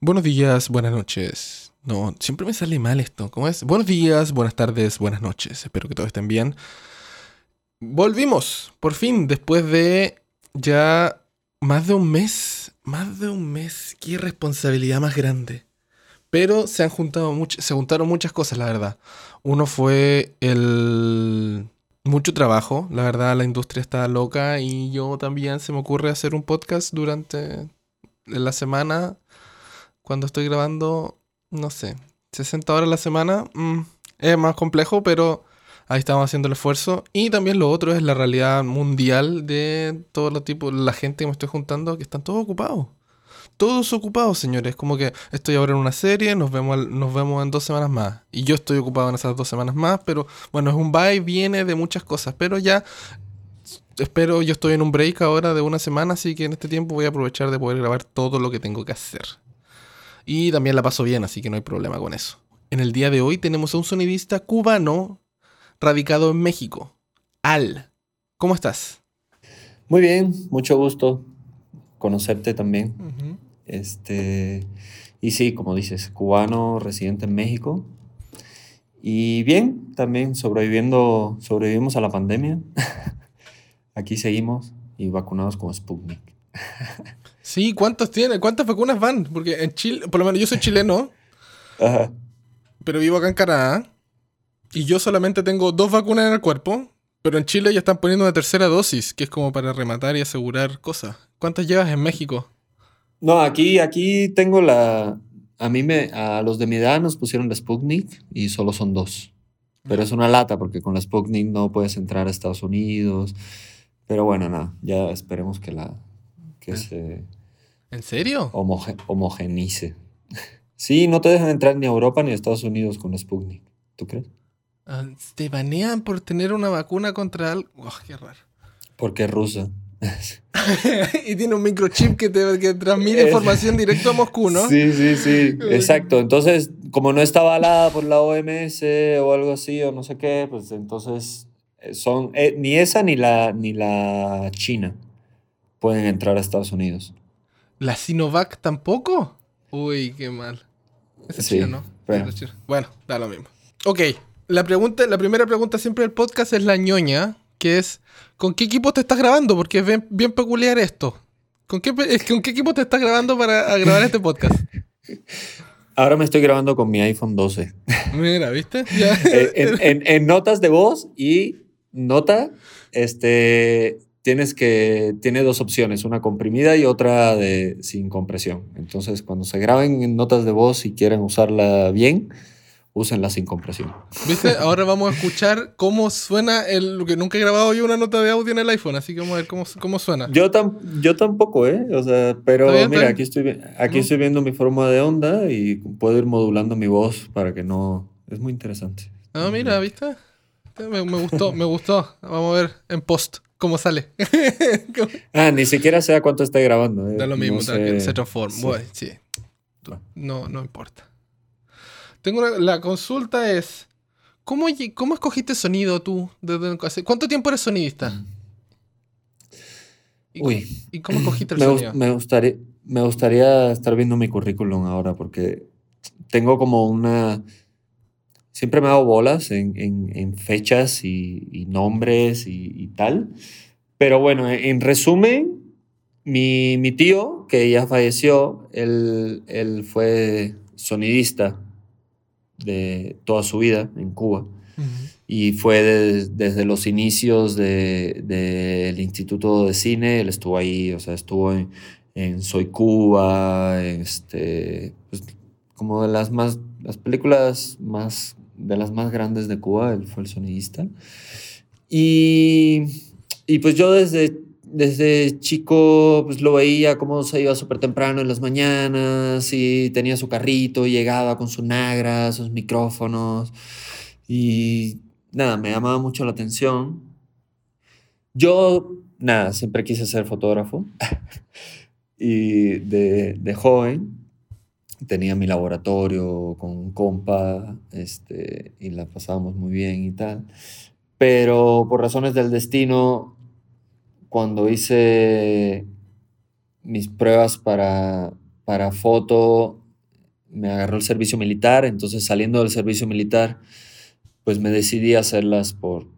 Buenos días, buenas noches. No, siempre me sale mal esto. ¿Cómo es? Buenos días, buenas tardes, buenas noches. Espero que todos estén bien. Volvimos, por fin, después de ya más de un mes. Más de un mes. Qué responsabilidad más grande. Pero se han juntado much- se juntaron muchas cosas, la verdad. Uno fue el mucho trabajo. La verdad, la industria está loca y yo también se me ocurre hacer un podcast durante la semana. Cuando estoy grabando, no sé, 60 horas a la semana. mm, es más complejo, pero ahí estamos haciendo el esfuerzo. Y también lo otro es la realidad mundial de todos los tipos, la gente que me estoy juntando, que están todos ocupados. Todos ocupados, señores. Como que estoy ahora en una serie, nos vemos, nos vemos en dos semanas más. Y yo estoy ocupado en esas dos semanas más, pero bueno, es un y viene de muchas cosas. Pero ya, espero, yo estoy en un break ahora de una semana, así que en este tiempo voy a aprovechar de poder grabar todo lo que tengo que hacer. Y también la paso bien, así que no hay problema con eso. En el día de hoy tenemos a un sonidista cubano radicado en México. Al. ¿Cómo estás? Muy bien, mucho gusto conocerte también. Este, y sí, como dices, cubano, residente en México. Y bien, también sobreviviendo, sobrevivimos a la pandemia. Aquí seguimos y vacunados con Sputnik. Sí, ¿cuántos tiene? ¿Cuántas vacunas van? Porque en Chile, por lo menos yo soy chileno, Ajá. pero vivo acá en Canadá. Y yo solamente tengo dos vacunas en el cuerpo. Pero en Chile ya están poniendo una tercera dosis, que es como para rematar y asegurar cosas. ¿Cuántas llevas en México? No, aquí, aquí tengo la. A mí me, a los de mi edad nos pusieron la Sputnik y solo son dos. Pero es una lata porque con la Sputnik no puedes entrar a Estados Unidos. Pero bueno, nada, ya esperemos que la que se ¿En serio? homoge- homogenice. Sí, no te dejan entrar ni a Europa ni a Estados Unidos con la Sputnik. ¿Tú crees? Ah, Te banean por tener una vacuna contra algo. Oh, qué raro. Porque es rusa. y tiene un microchip que te que transmite información directo a Moscú, ¿no? Sí, sí, sí. Exacto. Entonces, como no está avalada por la OMS o algo así, o no sé qué, pues entonces eh, son eh, ni esa ni la ni la China pueden entrar a Estados Unidos. ¿La Sinovac tampoco? Uy, qué mal. Esa es Sí, china, ¿no? china. Bueno, da lo mismo. Ok, la, pregunta, la primera pregunta siempre del podcast es la ñoña, que es, ¿con qué equipo te estás grabando? Porque es bien, bien peculiar esto. ¿Con qué, pe- ¿Con qué equipo te estás grabando para grabar este podcast? Ahora me estoy grabando con mi iPhone 12. Mira, ¿viste? Eh, en, en- en notas de voz y nota, este, tienes que, tiene dos opciones, una comprimida y otra de, sin compresión. Entonces, cuando se graben en notas de voz y quieren usarla bien, úsenla sin compresión. ¿Viste? Ahora vamos a escuchar cómo suena el, lo que nunca he grabado yo una nota de audio en el iPhone, así que vamos a ver cómo, cómo suena. Yo, tam- yo tampoco, ¿eh? O sea, pero mira, bien. aquí, estoy, aquí Ujú. estoy viendo mi forma de onda y puedo ir modulando mi voz para que no... Es muy interesante. Ah, mira, ¿viste? Me, me gustó, me gustó. Vamos a ver en post cómo sale. Ah, ni siquiera sé a cuánto esté grabando. ¿eh? Da lo mismo, No sé. se transforma. Sí. Bueno, sí. No, no importa. Tengo una- la consulta es, ¿cómo, ¿cómo escogiste sonido tú? ¿Desde hace- ¿Cuánto tiempo eres sonidista? ¿Y, Uy, ¿Y cómo escogiste el me, sonido? me gustaría, me gustaría estar viendo mi currículum ahora porque tengo como una... Siempre me hago bolas en, en- en fechas y, y nombres y, y tal. Pero bueno, en, en resumen, mi, mi tío, que ya falleció, él, él fue sonidista de toda su vida en Cuba. Ujú. Y fue de- desde los inicios de- del Instituto de Cine, él estuvo ahí, o sea, estuvo en, en Soy Cuba, este, pues, como de las más, las películas más, de las más grandes de Cuba, él fue el sonidista. Y, y pues yo desde, desde chico pues lo veía como se iba súper temprano en las mañanas y tenía su carrito y llegaba con su nagra, sus micrófonos y nada, me llamaba mucho la atención. Yo, nada, siempre quise ser fotógrafo y de, de joven tenía mi laboratorio con un compa este, y la pasábamos muy bien y tal. Pero por razones del destino, cuando hice mis pruebas para, para foto, me agarró el servicio militar, entonces saliendo del servicio militar, pues me decidí a hacerlas por,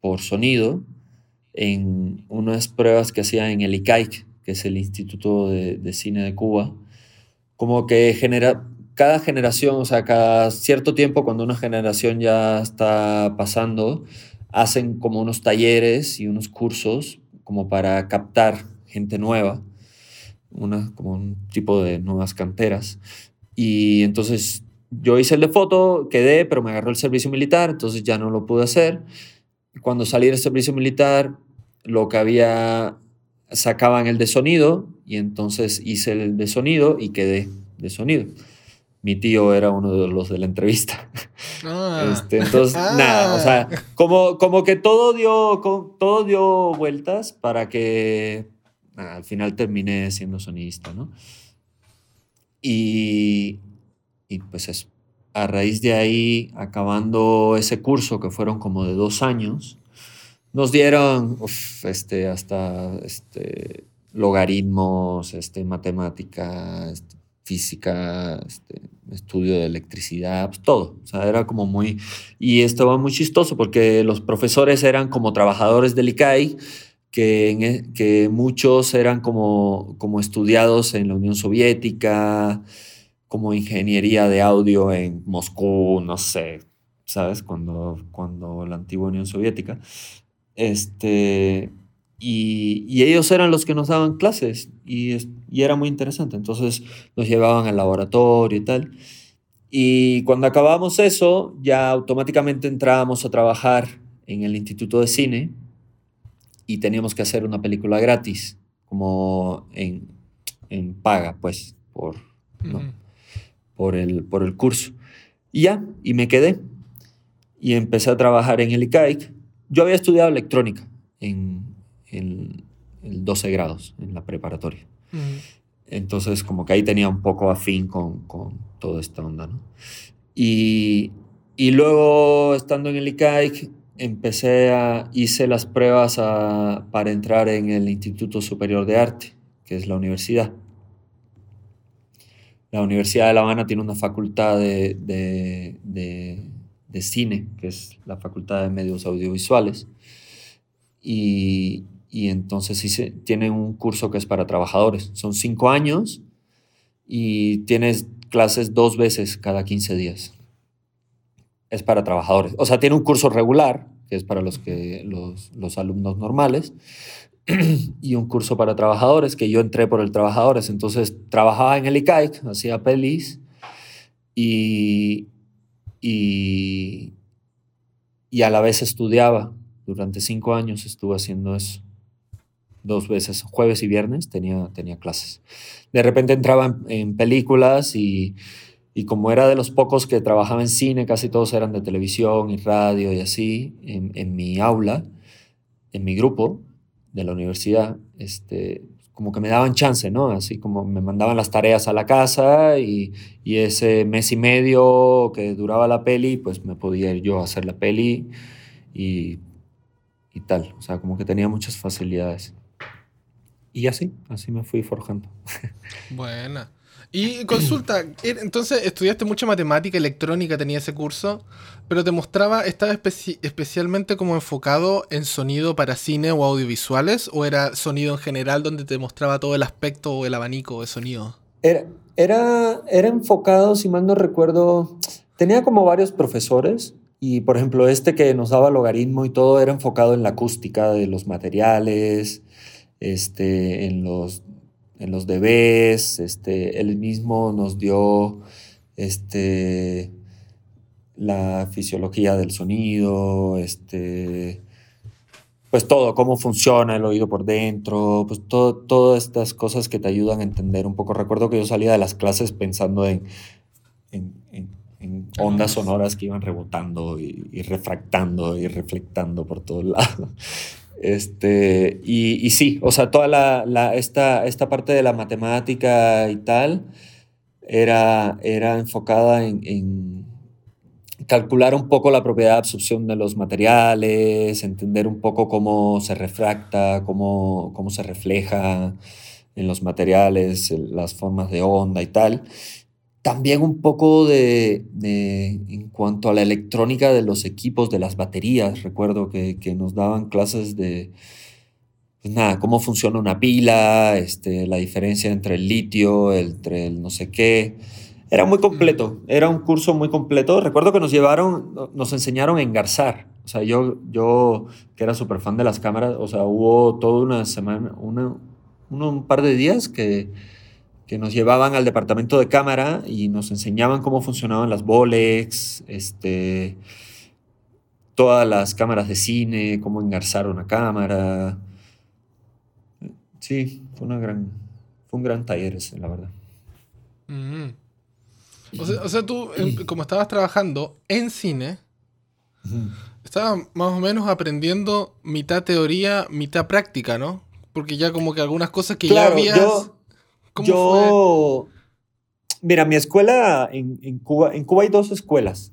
por sonido en unas pruebas que hacía en el ICAIC, que es el Instituto de, de Cine de Cuba. Como que genera, cada generación, o sea, cada cierto tiempo, cuando una generación ya está pasando, hacen como unos talleres y unos cursos como para captar gente nueva, una, como un tipo de nuevas canteras. Y entonces yo hice el de foto, quedé, pero me agarró el servicio militar, entonces ya no lo pude hacer. Cuando salí del servicio militar, lo que había, sacaban el de sonido y entonces hice el de sonido y quedé de sonido. Mi tío era uno de los de la entrevista. Ah. Este, entonces, nada, o sea, como, como que todo dio, todo dio vueltas para que al final terminé siendo sonista, ¿no? Y, y pues eso. A raíz de ahí, acabando ese curso, que fueron como de dos años, nos dieron este, hasta este, logaritmos, este, matemática, física, este, estudio de electricidad, pues todo. O sea, era como muy... Y estaba muy chistoso porque los profesores eran como trabajadores del ICAI, que, e, que muchos eran como, como estudiados en la Unión Soviética, como ingeniería de audio en Moscú, no sé, ¿sabes? Cuando, cuando la antigua Unión Soviética. Este, y, y ellos eran los que nos daban clases y, y era muy interesante. Entonces nos llevaban al laboratorio y tal. Y cuando acabamos eso, ya automáticamente entrábamos a trabajar en el Instituto de Cine y teníamos que hacer una película gratis, como en, en paga, pues, por, por, el, por el curso. Y ya, y me quedé. Y empecé a trabajar en el ICAIC. Yo había estudiado electrónica en, en, 12 grados, en la preparatoria. Entonces, como que ahí tenía un poco afín con, con toda esta onda, ¿no? Y, y luego, estando en el ICAIC, empecé a, hice las pruebas para entrar en el Instituto Superior de Arte, que es la universidad. La Universidad de La Habana tiene una facultad de, de, cine, que es la Facultad de Medios Audiovisuales. Y, y entonces hice, tiene un curso que es para trabajadores. Son cinco años y tienes clases dos veces cada 15 días es para trabajadores. O sea, tiene un curso regular, que es para los, que, los, los alumnos normales, y un curso para trabajadores, que yo entré por el trabajadores. Entonces, trabajaba en el ICAIC, hacía pelis, y, y, y a la vez estudiaba. Durante cinco años estuve haciendo eso dos veces, jueves y viernes tenía, tenía clases. De repente entraba en películas y, y como era de los pocos que trabajaba en cine, casi todos eran de televisión y radio y así, en, en mi aula, en mi grupo de la universidad, este, como que me daban chance, ¿no? Así como me mandaban las tareas a la casa y, y, ese mes y medio que duraba la peli, pues me podía ir yo a hacer la peli y, y tal. O sea, como que tenía muchas facilidades. Y así, así me fui forjando. Buena. Y consulta, entonces estudiaste mucha matemática, electrónica, tenía ese curso, pero te mostraba, ¿estaba especialmente como enfocado en sonido para cine o audiovisuales? ¿O era sonido en general donde te mostraba todo el aspecto o el abanico de sonido? Era, era, era enfocado, si mal no recuerdo, tenía como varios profesores y por ejemplo este que nos daba logaritmo y todo era enfocado en la acústica de los materiales, este, en los en los este, él mismo nos dio este, la fisiología del sonido, este, pues todo, cómo funciona el oído por dentro, pues todo, todas estas cosas que te ayudan a entender un poco. Recuerdo que yo salía de las clases pensando en, en, ondas sonoras que iban rebotando y, y refractando y reflectando por todos lados. Este, y, sí, o sea, toda la, esta, esta parte de la matemática y tal era, era enfocada en, calcular un poco la propiedad de absorción de los materiales, entender un poco cómo se refracta, cómo, cómo se refleja en los materiales, las formas de onda y tal. También un poco de, de, en cuanto a la electrónica de los equipos, de las baterías. Recuerdo que, que nos daban clases de, pues nada, cómo funciona una pila, este, la diferencia entre el litio, entre el no sé qué. Era muy completo, era un curso muy completo. Recuerdo que nos llevaron, nos enseñaron a engarzar. O sea, yo, yo que era súper fan de las cámaras, o sea, hubo toda una semana, una, un par de días que que nos llevaban al departamento de cámara y nos enseñaban cómo funcionaban las Bolex, este, todas las cámaras de cine, cómo engarzar una cámara. Sí, fue, una gran, fue un gran taller ese, la verdad. Mm. o, sea, tú, como estabas trabajando en cine, estabas más o menos aprendiendo mitad teoría, mitad práctica, ¿no? Porque ya como que algunas cosas que ya habías yo, mira, mi escuela en, Cuba, en Cuba hay dos escuelas.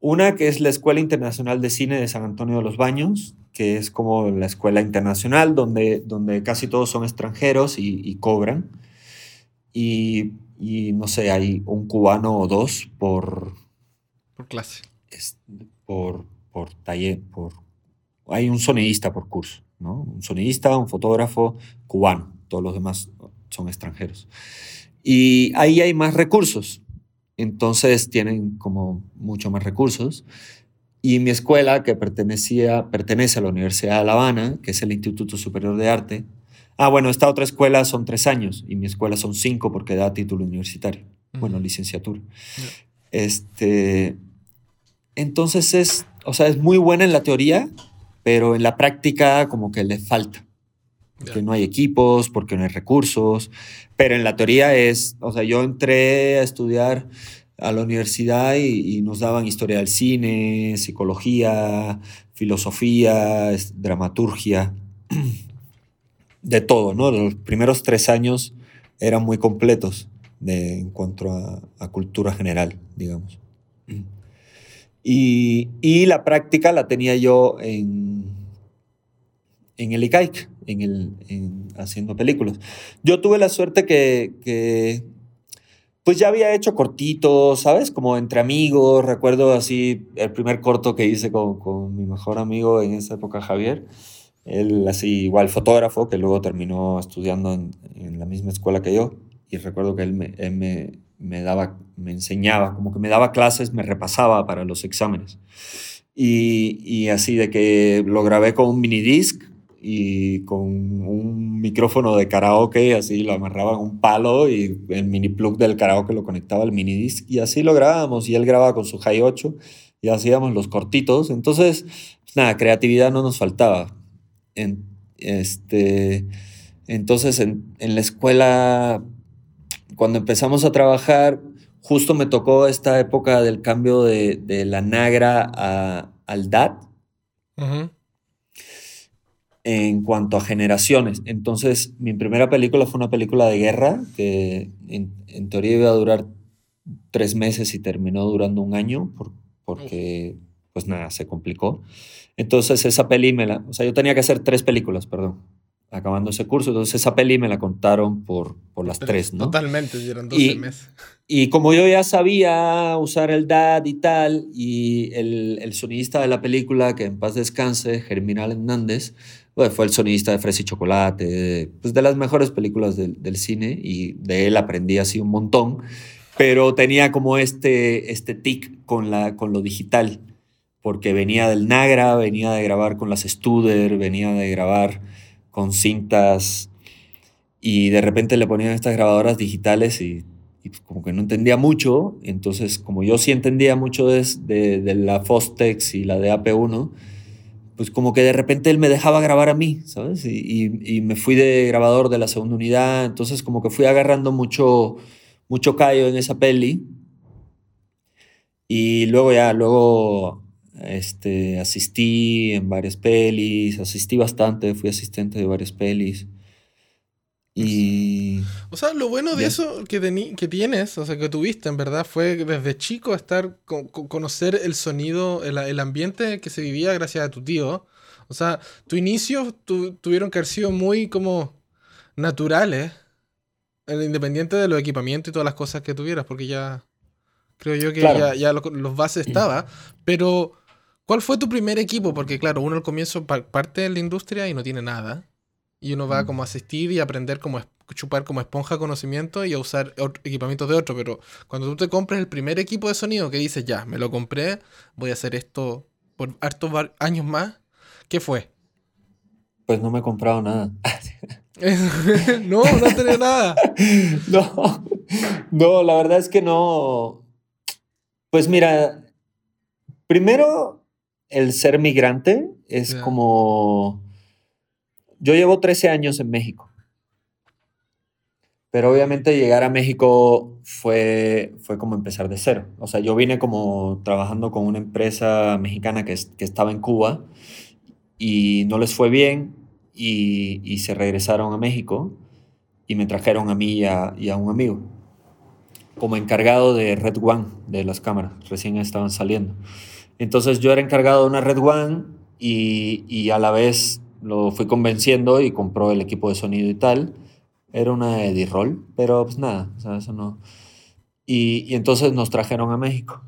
Una que es la Escuela Internacional de Cine de San Antonio de los Baños, que es como la escuela internacional donde, donde casi todos son extranjeros y, cobran. Y, no sé, hay un cubano o dos por... Por clase. por, por taller, por... Hay un sonidista por curso, ¿no? Un sonidista, un fotógrafo cubano. Todos los demás son extranjeros. Y ahí hay más recursos, entonces tienen como mucho más recursos. Y mi escuela, que pertenecía, pertenece a la Universidad de La Habana, que es el Instituto Superior de Arte. Ah, bueno, esta otra escuela son tres años y mi escuela son cinco porque da título universitario, bueno, licenciatura. Este, entonces es, o sea, es muy buena en la teoría, pero en la práctica como que le falta porque no hay equipos, porque no hay recursos, pero en la teoría es, o sea, yo entré a estudiar a la universidad y, nos daban historia del cine, psicología, filosofía, dramaturgia, de todo, ¿no? Los primeros tres años eran muy completos de, en cuanto a, cultura general, digamos. Y, y, la práctica la tenía yo en, en el ICAIC, en el, haciendo películas. Yo tuve la suerte que, pues ya había hecho cortitos, ¿sabes? Como entre amigos, recuerdo así el primer corto que hice con, mi mejor amigo en esa época, Javier. Él así igual fotógrafo, que luego terminó estudiando en, la misma escuela que yo. Y recuerdo que él, me, me, daba, me enseñaba, como que me daba clases, me repasaba para los exámenes. Y, y así de que lo grabé con un mini disc y con un micrófono de karaoke, así lo amarraba en un palo y el mini plug del karaoke lo conectaba al mini disc y así lo grabábamos y él grababa con su Hi 8 y hacíamos los cortitos. Entonces, nada, creatividad no nos faltaba. En, este, entonces, en, en, la escuela, cuando empezamos a trabajar, justo me tocó esta época del cambio de, de la Nagra a, al DAT en cuanto a generaciones. Entonces, mi primera película fue una película de guerra que en, teoría iba a durar tres meses y terminó durando un año porque, pues nada, se complicó. Entonces, esa peli me la... O sea, yo tenía que hacer tres películas, perdón, acabando ese curso. Entonces, esa peli me la contaron por, por las tres, ¿no? Totalmente, eran 12 meses. Y como yo ya sabía usar el DAD y tal, y el, el sonidista de la película, que en paz descanse, Germinal Hernández, fue el sonidista de Fresa y Chocolate, pues de las mejores películas del, cine y de él aprendí así un montón, pero tenía como este, este tic con, la, con lo digital, porque venía del Nagra, venía de grabar con las Studer, venía de grabar con cintas y de repente le ponían estas grabadoras digitales y, pues como que no entendía mucho, entonces como yo sí entendía mucho de, de, de la Fostex y la de AP1, pues como que de repente él me dejaba grabar a mí, ¿sabes? Y, me fui de grabador de la segunda unidad, entonces como que fui agarrando mucho, mucho callo en esa peli. Y luego ya, luego este, asistí en varias pelis, asistí bastante, fui asistente de varias pelis. Y... O sea, lo bueno de eso que, que tienes, o sea, que tuviste, en verdad, fue desde chico estar, conocer el sonido, el, ambiente que se vivía gracias a tu tío. O sea, tu inicio tuvieron que haber sido muy como naturales. el independiente de los equipamientos y todas las cosas que tuvieras, porque ya creo yo que ya, ya los bases estaba, pero ¿cuál fue tu primer equipo? Porque claro, uno al comienzo parte de la industria y no tiene nada, y uno va como a asistir y aprender como chupar como esponja conocimiento y a usar equipamientos de otro, pero cuando tú te compras el primer equipo de sonido que dices, ya, me lo compré, voy a hacer esto por hartos años más, ¿qué fue? Pues no me he comprado nada. no, no tenía nada. no, no, la verdad es que no. Pues mira, primero, el ser migrante es como... Yo llevo 13 años en México. Pero obviamente llegar a México fue, fue como empezar de cero. O sea, yo vine como trabajando con una empresa mexicana que, que estaba en Cuba y no les fue bien y, y, se regresaron a México y me trajeron a mí y a, y a, un amigo como encargado de Red One de las cámaras, recién estaban saliendo. Entonces yo era encargado de una Red One y, y a la vez lo fui convenciendo y compró el equipo de sonido y tal era una Edirol, pero pues nada, o sea, eso no. Y, y, entonces nos trajeron a México.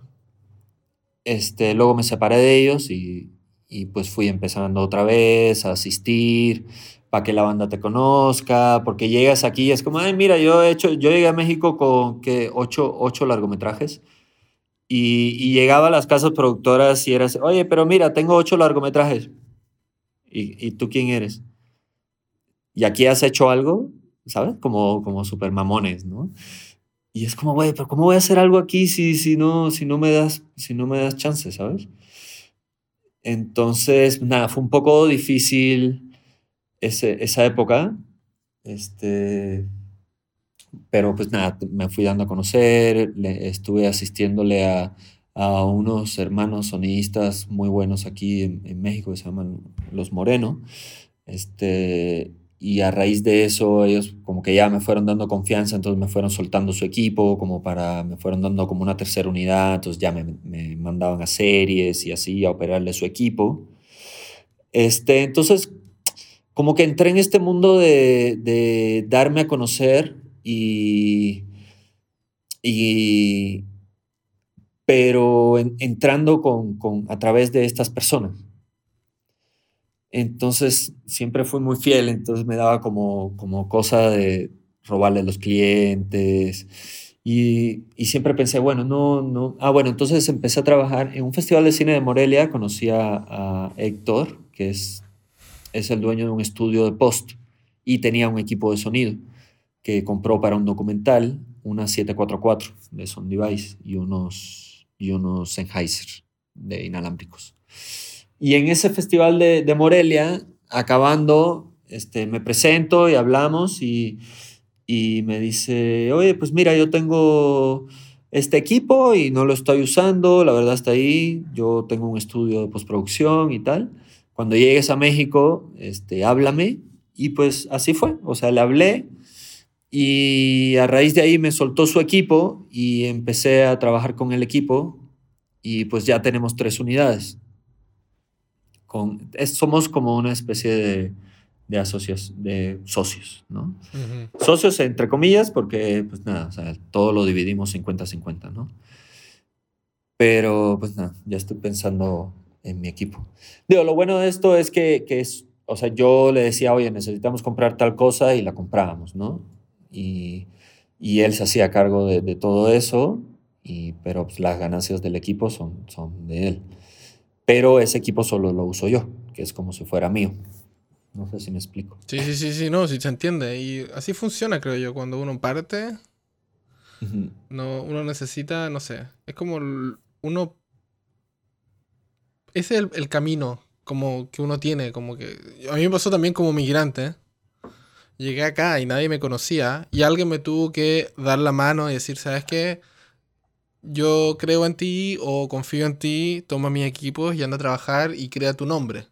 Este, luego me separé de ellos y, y pues fui empezando otra vez a asistir para que la banda te conozca, porque llegas aquí y es como, ay, mira, yo he hecho, yo llegué a México con que ocho, ocho largometrajes y, y, llegaba a las casas productoras y eras, oye, pero mira, tengo ocho largometrajes. ¿Y, y tú quién eres? ¿Y aquí has hecho algo? ¿Sabes? Como, como super mamones, ¿no? Y es como, güey, pero ¿cómo voy a hacer algo aquí si, si, no, si, no, me das, si no me das chance, ¿sabes? Entonces, nada, fue un poco difícil ese, esa época, este, pero pues nada, me fui dando a conocer, le, estuve asistiéndole a, a, unos hermanos sonidistas muy buenos aquí en, en México que se llaman Los Moreno, este, y a raíz de eso ellos como que ya me fueron dando confianza, entonces me fueron soltando su equipo, como para, me fueron dando como una tercera unidad, entonces ya me, me mandaban a series y así a operarle su equipo. Este, entonces, como que entré en este mundo de, de darme a conocer y, y pero en, entrando con, con, a través de estas personas. Entonces siempre fui muy fiel, entonces me daba como, como cosa de robarle a los clientes. Y, siempre pensé, bueno, no, no. Ah, bueno, entonces empecé a trabajar en un festival de cine de Morelia. Conocí a, a Héctor, que es, es el dueño de un estudio de post, y tenía un equipo de sonido que compró para un documental una 744 de Sound Device y unos, y unos Sennheiser de inalámbricos. Y en ese festival de, de Morelia, acabando, este, me presento y hablamos y, y me dice, oye, pues mira, yo tengo este equipo y no lo estoy usando, la verdad está ahí, yo tengo un estudio de postproducción y tal. Cuando llegues a México, este, háblame. Y pues así fue, o sea, le hablé y a raíz de ahí me soltó su equipo y empecé a trabajar con el equipo y pues ya tenemos tres unidades con, es, somos como una especie de, de, asocios, de socios, ¿no? Uh -huh. Socios entre comillas, porque pues nada, o sea, todo lo dividimos 50-50, ¿no? Pero pues nada, ya estoy pensando en mi equipo. Digo, lo bueno de esto es que, que es, o sea, yo le decía, oye, necesitamos comprar tal cosa y la comprábamos, ¿no? Y, y él se hacía cargo de, de todo eso, y, pero pues, las ganancias del equipo son, son de él pero ese equipo solo lo uso yo, que es como si fuera mío. No sé si me explico. Sí, sí, sí, sí, no, sí se entiende. Y así funciona, creo yo, cuando uno parte, uh -huh. no, uno necesita, no sé, es como uno... Ese es el, el, camino como que uno tiene, como que... A mí me pasó también como migrante. Llegué acá y nadie me conocía y alguien me tuvo que dar la mano y decir, ¿sabes qué? Yo creo en ti o confío en ti, toma mis equipos y anda a trabajar y crea tu nombre.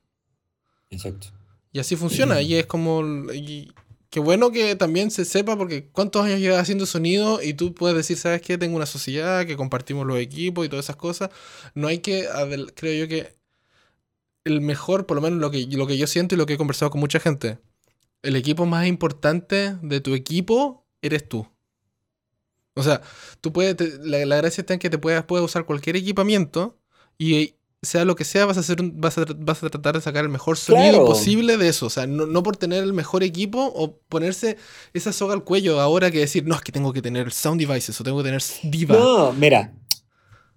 Exacto. Y así funciona. Y es como. Y, qué bueno que también se sepa, porque ¿cuántos años llevas haciendo sonido? Y tú puedes decir, ¿sabes qué? Tengo una sociedad, que compartimos los equipos y todas esas cosas. No hay que. Creo yo que. El mejor, por lo menos lo que, lo que yo siento y lo que he conversado con mucha gente. El equipo más importante de tu equipo eres tú. O sea, tú puedes, te- la, la gracia está en que te puedas, puedes usar cualquier equipamiento y sea lo que sea, vas a, hacer un- vas a, vas a tratar de sacar el mejor sonido Claro. posible de eso. O sea, no, no por tener el mejor equipo o ponerse esa soga al cuello ahora que decir, no, es que tengo que tener sound devices o tengo que tener diva. No, mira,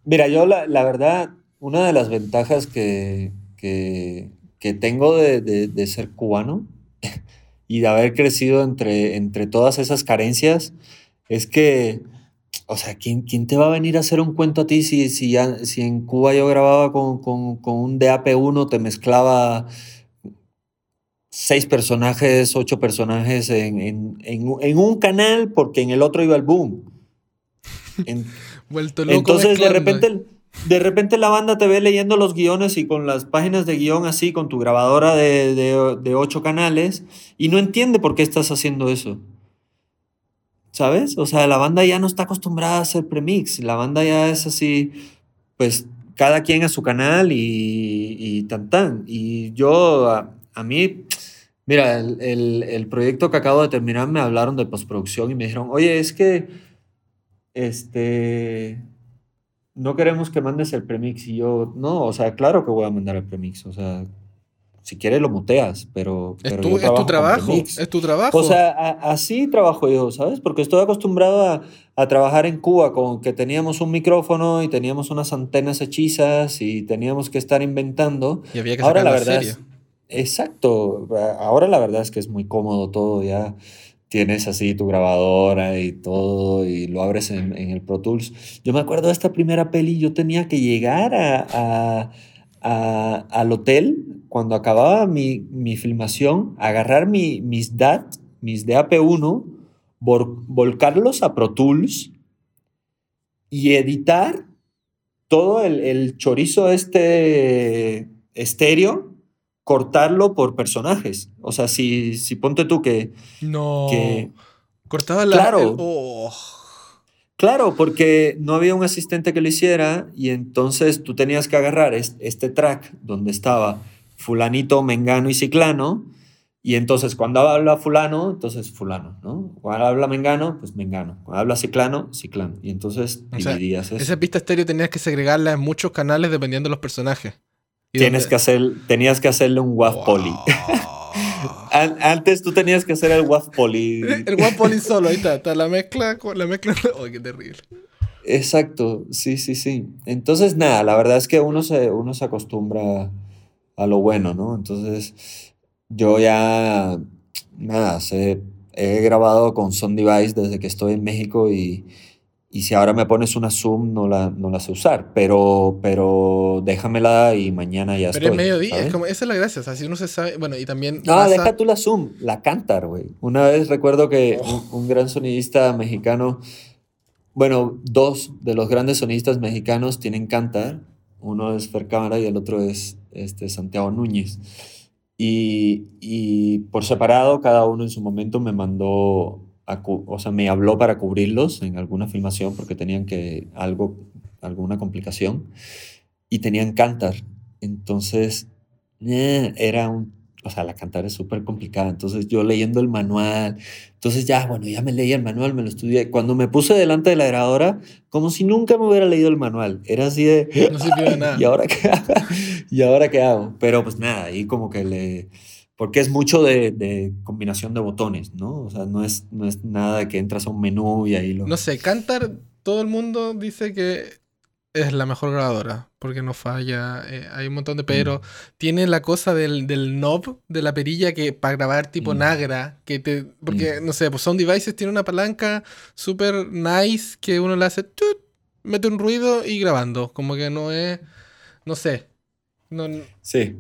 mira, yo la, la verdad, una de las ventajas que, que, que tengo de, de- de ser cubano y de haber crecido entre, entre todas esas carencias es que, o sea, ¿quién, quién te va a venir a hacer un cuento a ti si, si, ya- si en Cuba yo grababa con, con, con un DAP1, te mezclaba seis personajes, ocho personajes en, en, en, un- en un canal porque en el otro iba el boom. Vuelto loco. entonces de repente, de repente la banda te ve leyendo los guiones y con las páginas de guion así, con tu grabadora de, de- de ocho canales, y no entiende por qué estás haciendo eso. ¿Sabes? O sea, la banda ya no está acostumbrada a hacer premix. La banda ya es así, pues cada quien a su canal y, y tan tan. Y yo, a, a mí, mira, el, el- el proyecto que acabo de terminar me hablaron de postproducción y me dijeron, oye, es que este, no queremos que mandes el premix. Y yo, no, o sea, claro que voy a mandar el premix. O sea, si quieres lo muteas, pero, Es pero tu, es trabajo. Es tu trabajo. O sea, a- así trabajo yo, ¿sabes? Porque estoy acostumbrado a, a trabajar en Cuba con que teníamos un micrófono y teníamos unas antenas hechizas y teníamos que estar inventando. y había que Ahora la verdad es, exacto, ahora la verdad es que es muy cómodo todo, ya tienes así tu grabadora y todo y lo abres en, en el Pro Tools. Yo me acuerdo de esta primera peli, yo tenía que llegar a, a- a- al hotel cuando acababa mi, mi filmación, agarrar mi, mis DAT, mis DAP1, vol- volcarlos a Pro Tools y editar todo el, el chorizo este estéreo, cortarlo por personajes. O sea, si, si ponte tú que, No. que... Cortaba la. Claro. el- oh. Claro, porque no había un asistente que lo hiciera y entonces tú tenías que agarrar es- este track donde estaba fulanito, mengano y ciclano y entonces cuando habla fulano, entonces fulano, ¿no? Cuando habla mengano, pues mengano. Cuando habla ciclano, ciclano. Y entonces O sea, dividías eso. Esa pista estéreo tenías que segregarla en muchos canales dependiendo de los personajes. Tienes que hacer, tenías que hacerle un WAV poly. Wow. An- Antes tú tenías que hacer el WAV poly. El One Poly solo, ahí está, está la mezcla, la mezcla. ¡Oh, qué terrible! Exacto, sí, sí, sí. Entonces, nada, la verdad es que uno se, uno se acostumbra a lo bueno, ¿no? Entonces, yo ya, nada, sé- he grabado con Sound Device desde que estoy en México y, y si ahora me pones una Zoom no la, no la sé usar, pero, pero déjamela y mañana ya Pero estoy. es mediodía, es como, esa es la gracia, o sea, si uno se sabe, bueno, y también No, pasa- deja tú la Zoom, la Cantar, güey. Una vez recuerdo que Oh. un, un gran sonidista mexicano, bueno, dos de los grandes sonidistas mexicanos tienen Cantar. Uno es Fer Cámara y el otro es este, Santiago Núñez. Y, y por separado, cada uno en su momento me mandó, a o sea, me habló para cubrirlos en alguna filmación porque tenían que algo, alguna complicación y tenían Cantar. Entonces, eh, era un, o sea, la cantar es súper complicada. Entonces yo leyendo el manual, entonces ya, bueno, ya me leí el manual, me lo estudié. Cuando me puse delante de la grabadora, como si nunca me hubiera leído el manual. Era así de, No sirvió de nada. ¿y ahora qué hago? ¿Y ahora qué hago? Pero pues nada, ahí como que le... Porque es mucho de, de combinación de botones, ¿no? O sea, no es, no es nada que entras a un menú y ahí lo... No sé, Cantar, todo el mundo dice que es la mejor grabadora, porque no falla, eh, hay un montón de pero. Tiene la cosa del, del knob, de la perilla, que para grabar tipo Mm. Nagra, que te... Porque, no sé, pues Sound Devices tiene una palanca súper nice que uno le hace... tut, mete un ruido y grabando, como que no es... No sé. No, Sí.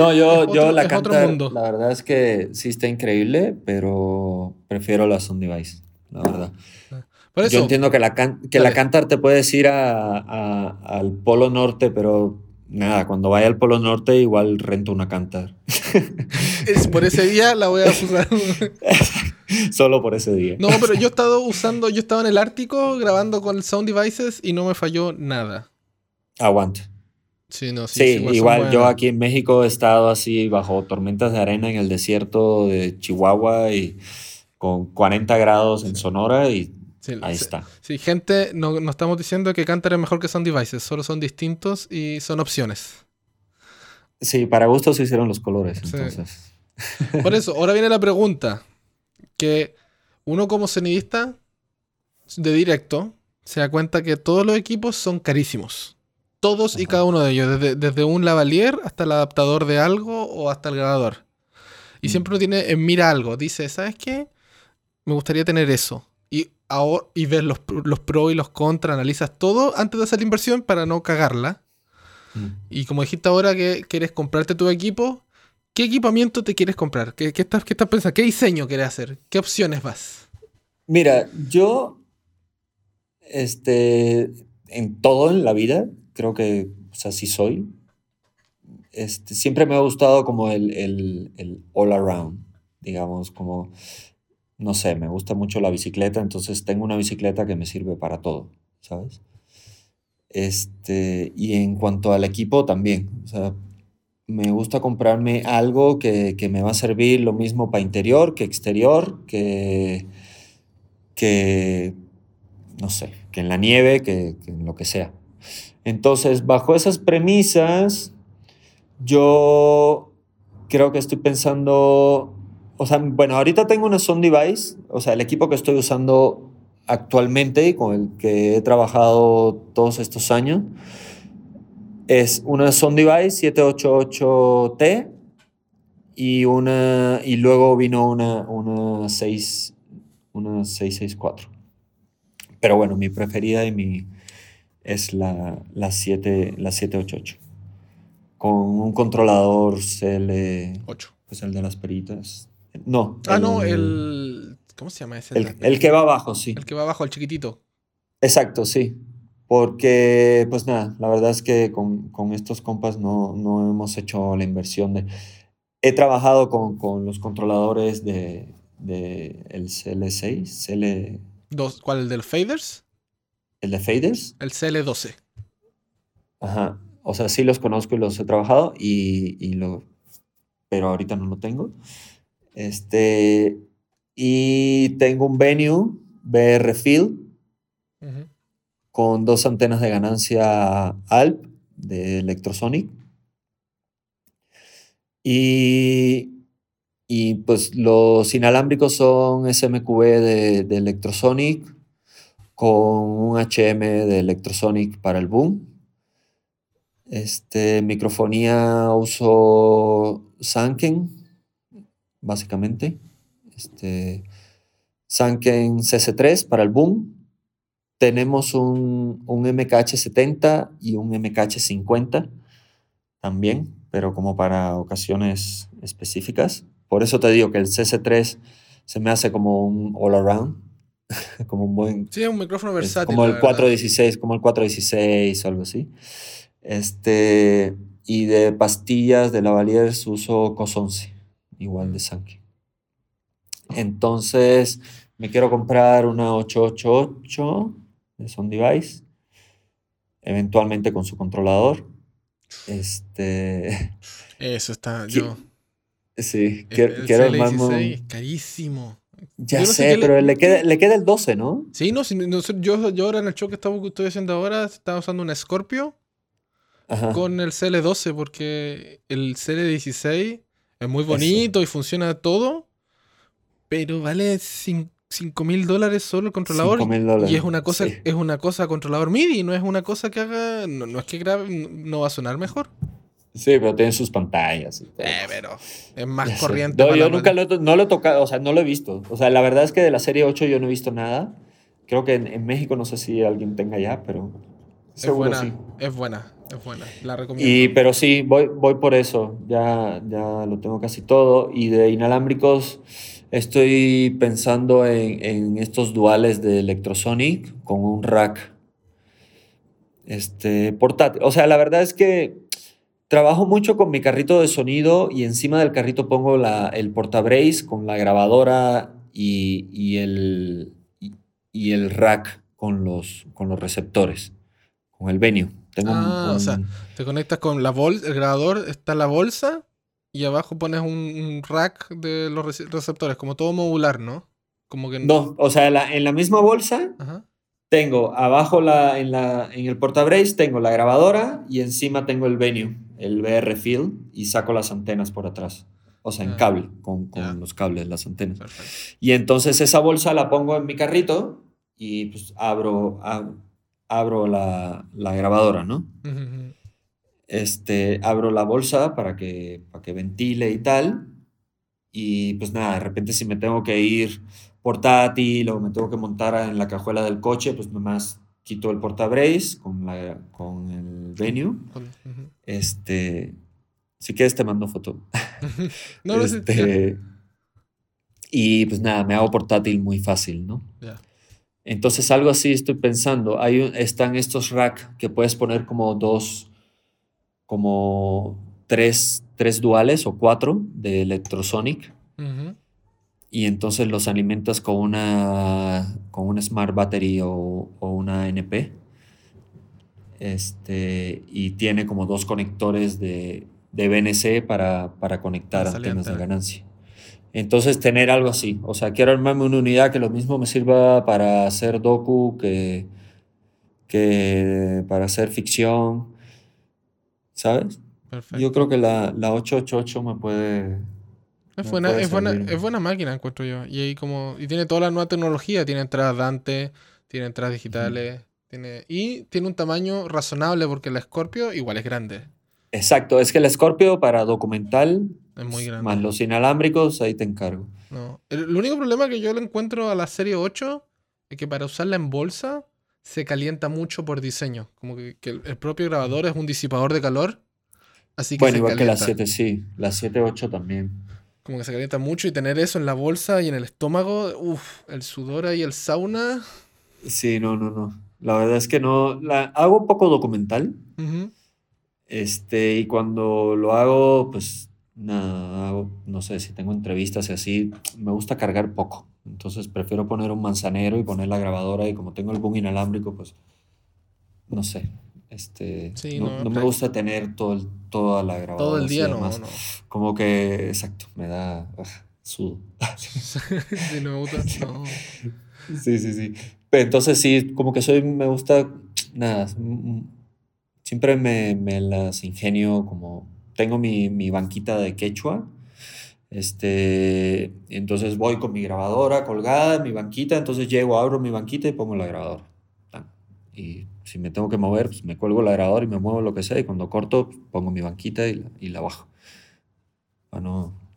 No, yo, yo la mundo. la verdad es que sí está increíble, pero prefiero la Sound Device, la verdad. por eso, Yo entiendo que la, can- que la. Cantar te puedes ir a, a- al Polo Norte, pero nada, cuando vaya al Polo Norte igual rento una Cantar. es por ese día la voy a usar. Solo por ese día. No, pero yo he estado usando, yo estaba en el Ártico grabando con Sound Devices y no me falló nada. Aguanta. Sí, no, sí, Sí, igual yo aquí en México he estado así bajo tormentas de arena en el desierto de Chihuahua y con 40 grados en Sonora y Sí, ahí sí, está. sí, gente, no, no estamos diciendo que Cantar es mejor que Sound Devices, solo son distintos y son opciones. Sí, para gusto se hicieron los colores, Sí. entonces. Por eso, ahora viene la pregunta, que uno como sonidista de directo se da cuenta que todos los equipos son carísimos. Todos y cada uno de ellos, desde, desde un lavalier hasta el adaptador de algo o hasta el grabador. Y Mm. siempre uno tiene en mira algo, dice, ¿sabes qué? Me gustaría tener eso. Y, ahora, y ves los, los pros y los contras, analizas todo antes de hacer la inversión para no cagarla. Mm. Y como dijiste ahora que quieres comprarte tu equipo, ¿qué equipamiento te quieres comprar? ¿Qué, qué estás, qué estás pensando? ¿Qué diseño quieres hacer? ¿Qué opciones vas? Mira, yo, este, en todo en la vida, creo que, o sea, soy. Este, siempre me ha gustado como el, el, el all around, digamos, como, no sé, me gusta mucho la bicicleta, entonces tengo una bicicleta que me sirve para todo, ¿sabes? Este, y en cuanto al equipo también, o sea, me gusta comprarme algo que, que me va a servir lo mismo para interior que exterior, que, que, no sé, que en la nieve, que, que en lo que sea. Entonces, bajo esas premisas, yo creo que estoy pensando, o sea, bueno, ahorita tengo una Sound Device, o sea, el equipo que estoy usando actualmente y con el que he trabajado todos estos años es una Sound Device 788T y una y luego vino una una 6 una 664. Pero bueno, mi preferida y mi es la la 7 la 788 con un controlador CL 8. pues el de las peritas. No, Ah, no, el... ¿Cómo se llama ese? el, el que va abajo, sí. El que va abajo, el chiquitito. Exacto, sí. Porque, pues nada, la verdad es que con, con estos compas no, no hemos hecho la inversión de... He trabajado con, con los controladores de, de el CL6, CL, Dos, ¿Cuál? ¿El del faders? El de faders. El CL12. Ajá. O sea, sí los conozco y los he trabajado, y, y lo, pero ahorita no lo tengo. Este, y tengo un Venue BR Field con dos antenas de ganancia ALP de Electrosonic. Y, y pues los inalámbricos son SMQB de, de Electrosonic con un HM de Electrosonic para el boom. Este, microfonía uso Sanken, básicamente. Este, Sanken CC3 para el boom. Tenemos un, un MKH70 y un MKH50 también, pero como para ocasiones específicas. Por eso te digo que el CC3 se me hace como un all around, como un buen Sí, un micrófono versátil. como el la verdad. 416, como el 416 o algo así. Este, y de pastillas de lavaliers uso COS 11, igual de sangre. Entonces, me quiero comprar una 888 de Sound Device, eventualmente con su controlador. Este, Eso está. ¿Qué- Yo. sí, El, quiero, el quiero CL16 armarme un- es carísimo. Ya no sé sé, qué le- pero le queda, le queda el 12, ¿no? Sí, no, si no sé, yo, yo ahora en el show que estoy haciendo ahora estaba usando un Scorpio Ajá. con el CL12 porque el CL16 es muy bonito y funciona todo, pero vale 5 mil dólares solo el controlador. 5.000 dólares, Y es una cosa, sí. es una cosa controlador MIDI, no es una cosa que haga, no, no es que grabe, no va a sonar mejor. Sí, pero tiene sus pantallas. y todo. Eh, pero es más Ya corriente. No, yo nunca lo, no lo he tocado, o sea, no lo he visto. O sea, la verdad es que de la serie 8 yo no he visto nada. Creo que en, en México no sé si alguien tenga ya, pero Es seguro buena, sí. es buena, es buena. La recomiendo. Y, pero sí, voy, voy por eso. Ya, ya lo tengo casi todo. Y de inalámbricos estoy pensando en, en estos duales de Electrosonic con un rack este, portátil. O sea, la verdad es que trabajo mucho con mi carrito de sonido y encima del carrito pongo la, el portabrace con la grabadora y, y el, y, y el rack con los, con los receptores, con el venue. Tengo un- Ah, o sea, un- Te conectas con la bolsa, el grabador está la bolsa y abajo pones un, un rack de los rece- receptores, como todo modular, ¿no? Como que No, o sea, la- en la misma bolsa Ajá. tengo abajo la, en, la, en el portabrace tengo la grabadora y encima tengo el venue, el VR Field y saco las antenas por atrás. O sea, en Ah, cable, con, con los cables, las antenas. Perfecto. Y entonces esa bolsa la pongo en mi carrito y pues abro, ab- abro la, la grabadora, ¿no? Este, abro la bolsa para que, para que ventile y tal. Y pues nada, de repente si me tengo que ir portátil o me tengo que montar en la cajuela del coche, pues nomás quito el portabrace con, la, con el venue. Este, si quieres te mando foto. No, no. Este, y pues nada, me hago portátil muy fácil, ¿no? Ya. Entonces algo así estoy pensando. Hay, un- están estos rack que puedes poner como dos, como tres, tres duales o cuatro de Electrosonic y entonces los alimentas con una, con una Smart Battery o, o una NP. Este, y tiene como dos conectores de, de BNC para, para conectar salir antenas de ganancia. Entonces, tener algo así. O sea, quiero armarme una unidad que lo mismo me sirva para hacer docu que, que para hacer ficción. ¿Sabes? Perfecto. Yo creo que la, la 888 me puede. Es me buena, puede es, buena, es buena máquina, encuentro yo. Y ahí como. Y tiene toda la nueva tecnología. Tiene entradas Dante, tiene entradas digitales. Tiene, y tiene un tamaño razonable porque la Scorpio igual es grande. Exacto, es que el Scorpio para documental, Es muy grande. más los inalámbricos, ahí te encargo. No. El, el único problema que yo le encuentro a la serie 8 es que para usarla en bolsa se calienta mucho por diseño. Como que, que el, el propio grabador es un disipador de calor. Así que Bueno, se igual que la calienta. 7, sí. La 7, 8 también. Como que se calienta mucho y tener eso en la bolsa y en el estómago, uff, el sudor ahí, el sauna. Sí, no, no, no. La verdad es que no. La, hago poco documental. ujú. Este, y cuando lo hago, pues nada, hago, no sé, si tengo entrevistas y así, me gusta cargar poco. Entonces prefiero poner un manzanero y poner la grabadora y como tengo el boom inalámbrico, pues no sé. Este, Sí, no, no, no me gusta tener todo el- toda la grabadora. Todo el día no, no. Como que, exacto, me da ah, sudo. Sí, no me gusta. No. Sí, sí, sí. Entonces sí, como que soy, me gusta, nada, siempre me, me las ingenio como, tengo mi, mi banquita de quechua, este, entonces voy con mi grabadora colgada en mi banquita, entonces llego, abro mi banquita y pongo la grabadora. Y si me tengo que mover, pues me cuelgo la grabadora y me muevo lo que sea, y cuando corto, pues, pongo mi banquita y la, y la bajo. Para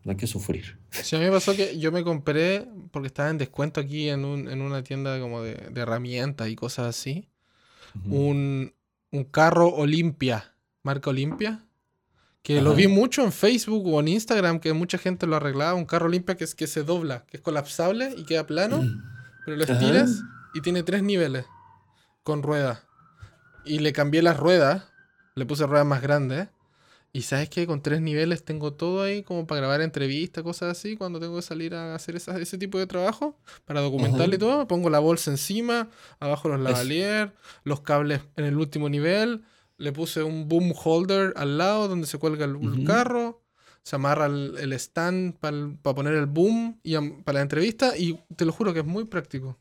no, hay que sufrir. Sí, a mí me pasó que yo me compré, porque estaba en descuento aquí en, un- en una tienda como de, de herramientas y cosas así, un, un carro Olimpia, marca Olimpia, que lo vi mucho en Facebook o en Instagram, que mucha gente lo arreglaba, un carro Olimpia que es que se dobla, que es colapsable y queda plano, pero lo Ajá. estiras y tiene tres niveles con ruedas. Y le cambié las ruedas, le puse ruedas más grandes. Y sabes que con tres niveles tengo todo ahí como para grabar entrevistas, cosas así, cuando tengo que salir a hacer ese tipo de trabajo, para documentar Ajá. y todo, pongo la bolsa encima, abajo los Es- lavalier, los cables en el último nivel, le puse un boom holder al lado donde se cuelga el, carro, se amarra el, el stand para poner el boom y para la entrevista y te lo juro que es muy práctico.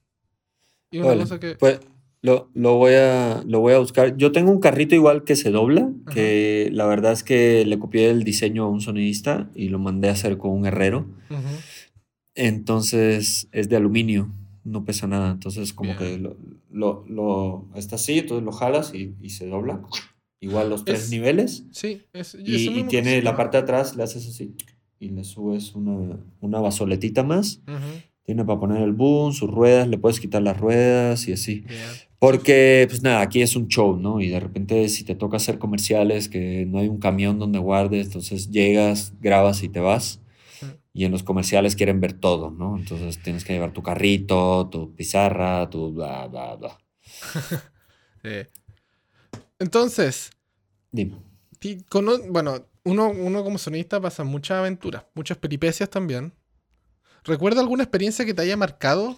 Y una cosa que... Pues lo, lo voy a, lo voy a buscar. Yo tengo un carrito igual que se dobla, que la verdad es que le copié el diseño a un sonidista y lo mandé a hacer con un herrero. Ujú. Entonces es de aluminio, no pesa nada. Entonces como Bien. que lo, lo, lo- está así, entonces lo jalas y, y se dobla. Igual los tres Es- niveles. Sí, es, Y, y tiene la parte de atrás, le haces así y le subes una, una bazoletita más. Ujú. Tiene para poner el boom, sus ruedas, le puedes quitar las ruedas y así. Bien. Porque, pues nada, aquí es un show, ¿no? Y de repente si te toca hacer comerciales, que no hay un camión donde guardes, entonces llegas, grabas y te vas. Mm. Y en los comerciales quieren ver todo, ¿no? Entonces tienes que llevar tu carrito, tu pizarra, tu bla, bla, bla. Sí. Entonces, Dime. bueno, uno, uno como sonista pasa muchas aventuras, muchas peripecias también. ¿Recuerda alguna experiencia que te haya marcado?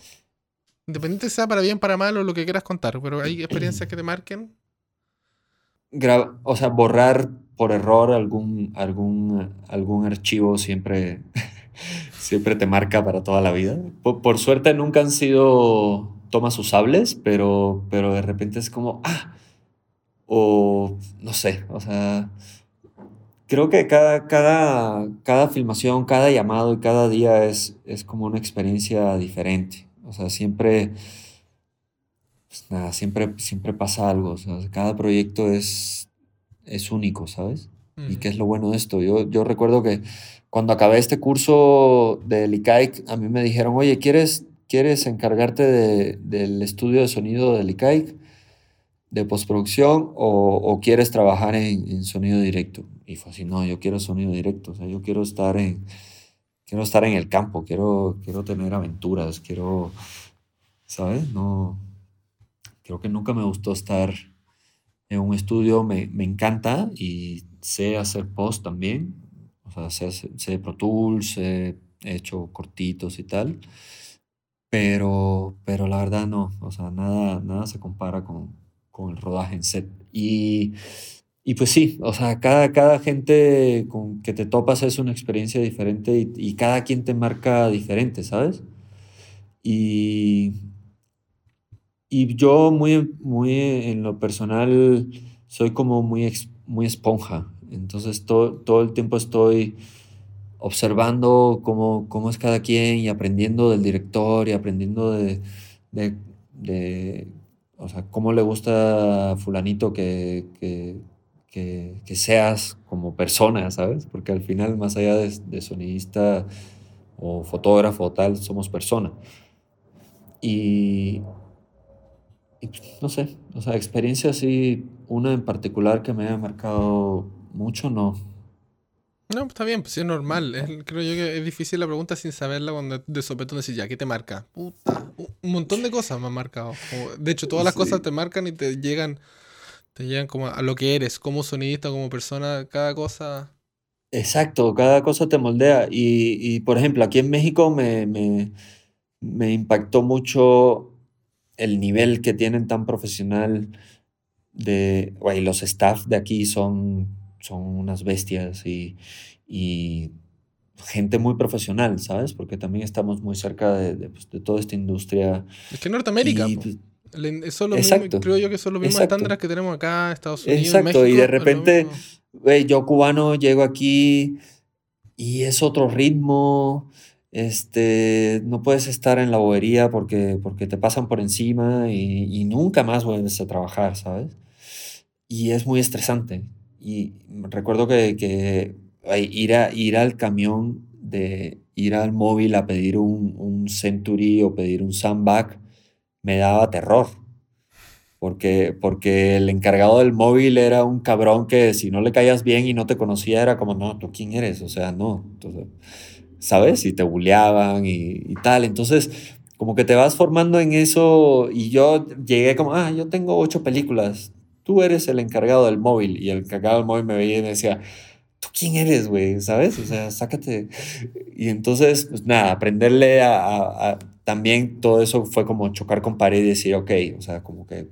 Independiente sea para bien, para mal o lo que quieras contar, pero hay experiencias que te marquen. O sea, borrar por error algún, algún, algún archivo siempre, siempre te marca para toda la vida. Por, suerte nunca han sido tomas usables, pero, pero de repente es como, ah, o no sé, o sea, creo que cada, cada, cada filmación, cada llamado y cada día es, es como una experiencia diferente. O sea, siempre, pues nada, siempre, siempre pasa algo. O sea, cada proyecto es, es único, ¿sabes? ¿Y qué es lo bueno de esto? Yo, yo recuerdo que cuando acabé este curso de ICAIC, a mí me dijeron, oye, ¿quieres, ¿quieres encargarte de, del estudio de sonido del ICAIC? de postproducción o, quieres trabajar en, sonido directo. Y fue así, no, yo quiero sonido directo, o sea, yo quiero estar en, quiero estar en el campo, quiero, quiero tener aventuras, quiero, ¿sabes? No, creo que nunca me gustó estar en un estudio, me, encanta y sé hacer post también, o sea, sé, sé Pro Tools, he hecho cortitos y tal, pero, pero la verdad no, o sea, nada, nada se compara con, con el rodaje en set. Y, y pues sí, o sea, cada, cada gente con que te topas es una experiencia diferente y, cada quien te marca diferente, ¿sabes? Y, y yo muy, muy en lo personal soy como muy, muy esponja. Entonces todo, todo el tiempo estoy observando cómo, cómo es cada quien y aprendiendo del director y aprendiendo de, de, o sea, cómo le gusta a fulanito que, que, seas como persona, ¿sabes? Porque al final, más allá de, sonidista o fotógrafo o tal, somos persona. Y, pues, no sé, o sea, experiencia así, una en particular que me haya marcado mucho, no. No, pues, está bien, pues es normal. creo yo que es difícil la pregunta sin saberla cuando de sopetón decir, ya, ¿qué te marca? Puta, un montón de cosas me han marcado. de hecho, todas las cosas te marcan y te llegan, te llegan como a lo que eres, como sonidista, como persona, cada cosa. Exacto, cada cosa te moldea. Y, por ejemplo, aquí en México me, me, impactó mucho el nivel que tienen tan profesional de, güey, los staff de aquí son son unas bestias y, gente muy profesional, ¿sabes? Porque también estamos muy cerca de, pues, toda esta industria. Es que Norteamérica, eso lo mismo, creo yo que son los mismos estándares que tenemos acá, Estados Unidos. Exacto, y de repente, yo cubano llego aquí y es otro ritmo. Este, no puedes estar en la bobería porque, porque te pasan por encima y, y nunca más vuelves a trabajar, ¿sabes? Y es muy estresante. Y recuerdo que, que ir, a, ir al camión, de ir al móvil a pedir un, un Century o pedir un Sandbag, me daba terror. Porque, porque el encargado del móvil era un cabrón que si no le caías bien y no te conocía, era como, no, ¿tú quién eres? O sea, no. Entonces, ¿Sabes? Y te bulleaban y, y tal. Entonces, como que te vas formando en eso y yo llegué como, ah, yo tengo ocho películas, tú eres el encargado del móvil. Y el encargado del móvil me veía y me decía, ¿tú quién eres, güey? ¿Sabes? O sea, sácate. Y entonces, pues nada, aprenderle a, También todo eso fue como chocar con pared y decir, ok, o sea, como que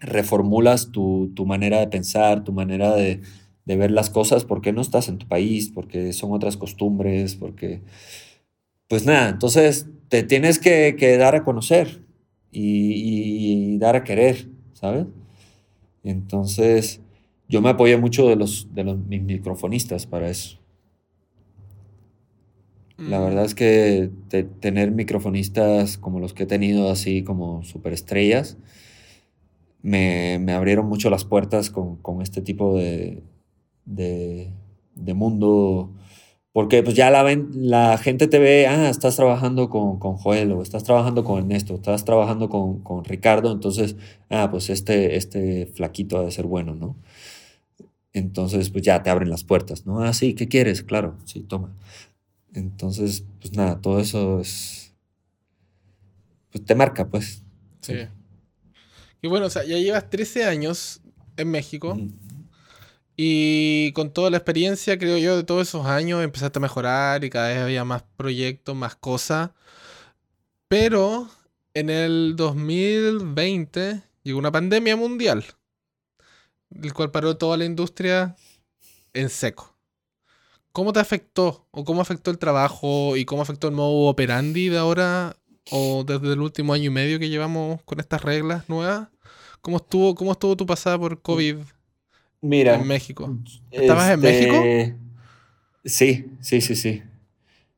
reformulas tu, manera de pensar, tu manera de, ver las cosas, porque no estás en tu país, porque son otras costumbres, porque... Pues nada, entonces te tienes que, dar a conocer y dar a querer, ¿sabes? Entonces, yo me apoyé mucho de los, de los mis microfonistas para eso. La verdad es que tener microfonistas como los que he tenido, así como superestrellas, me, me abrieron mucho las puertas con, con este tipo de, de, de mundo porque pues ya la, ven, la gente te ve, ah, estás trabajando con, con Joel o estás trabajando con Ernesto, estás trabajando con, con, Ricardo, entonces, ah, pues este, este flaquito ha de ser bueno, ¿no? Entonces, pues ya te abren las puertas, ¿no? Ah, sí, ¿qué quieres? Claro, sí, toma. Entonces, pues nada, todo eso es, pues te marca, pues. Sí. Y bueno, o sea, ya llevas 13 años en México. Y con toda la experiencia, creo yo, de todos esos años, empezaste a mejorar y cada vez había más proyectos, más cosas. Pero en el 2020 llegó una pandemia mundial, el cual paró toda la industria en seco. ¿Cómo te afectó? ¿O cómo afectó el trabajo y cómo afectó el modo operandi de ahora o desde el último año y medio que llevamos con estas reglas nuevas? ¿Cómo estuvo, cómo estuvo tu pasada por COVID Mira. en México? ¿Estabas en México? este, Sí, sí, sí, sí.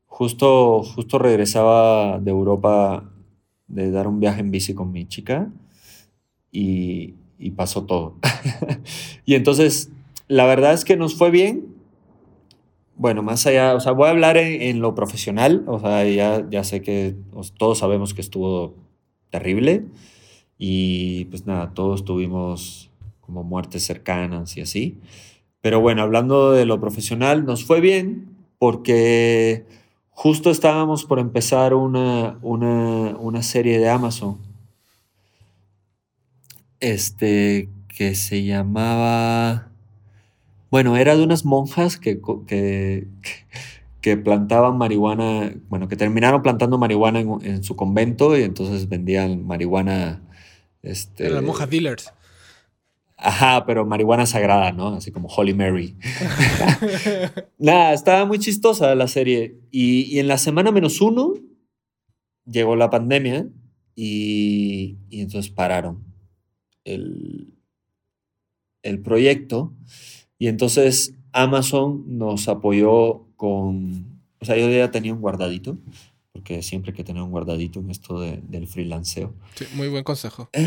Justo, justo regresaba de Europa de dar un viaje en bici con mi chica y, y pasó todo. y entonces, la verdad es que nos fue bien. Bueno, más allá, o sea, voy a hablar en, lo profesional, o sea, ya, ya sé que os- todos sabemos que estuvo terrible y pues nada, todos tuvimos como muertes cercanas y así. Pero bueno, hablando de lo profesional, nos fue bien porque justo estábamos por empezar una, una, una serie de Amazon este, que se llamaba, bueno, era de unas monjas que, que, que plantaban marihuana, bueno, que terminaron plantando marihuana en, en su convento y entonces vendían marihuana, este, las monjas dealers. Ajá, pero marihuana sagrada, ¿no? Así como Holy Mary. Nada, estaba muy chistosa la serie. Y, y en la semana menos uno llegó la pandemia y, y entonces pararon el, el proyecto. Y entonces Amazon nos apoyó con... O sea, yo ya tenía un guardadito, porque siempre hay que tener un guardadito en esto de- del freelanceo. Sí, muy buen consejo.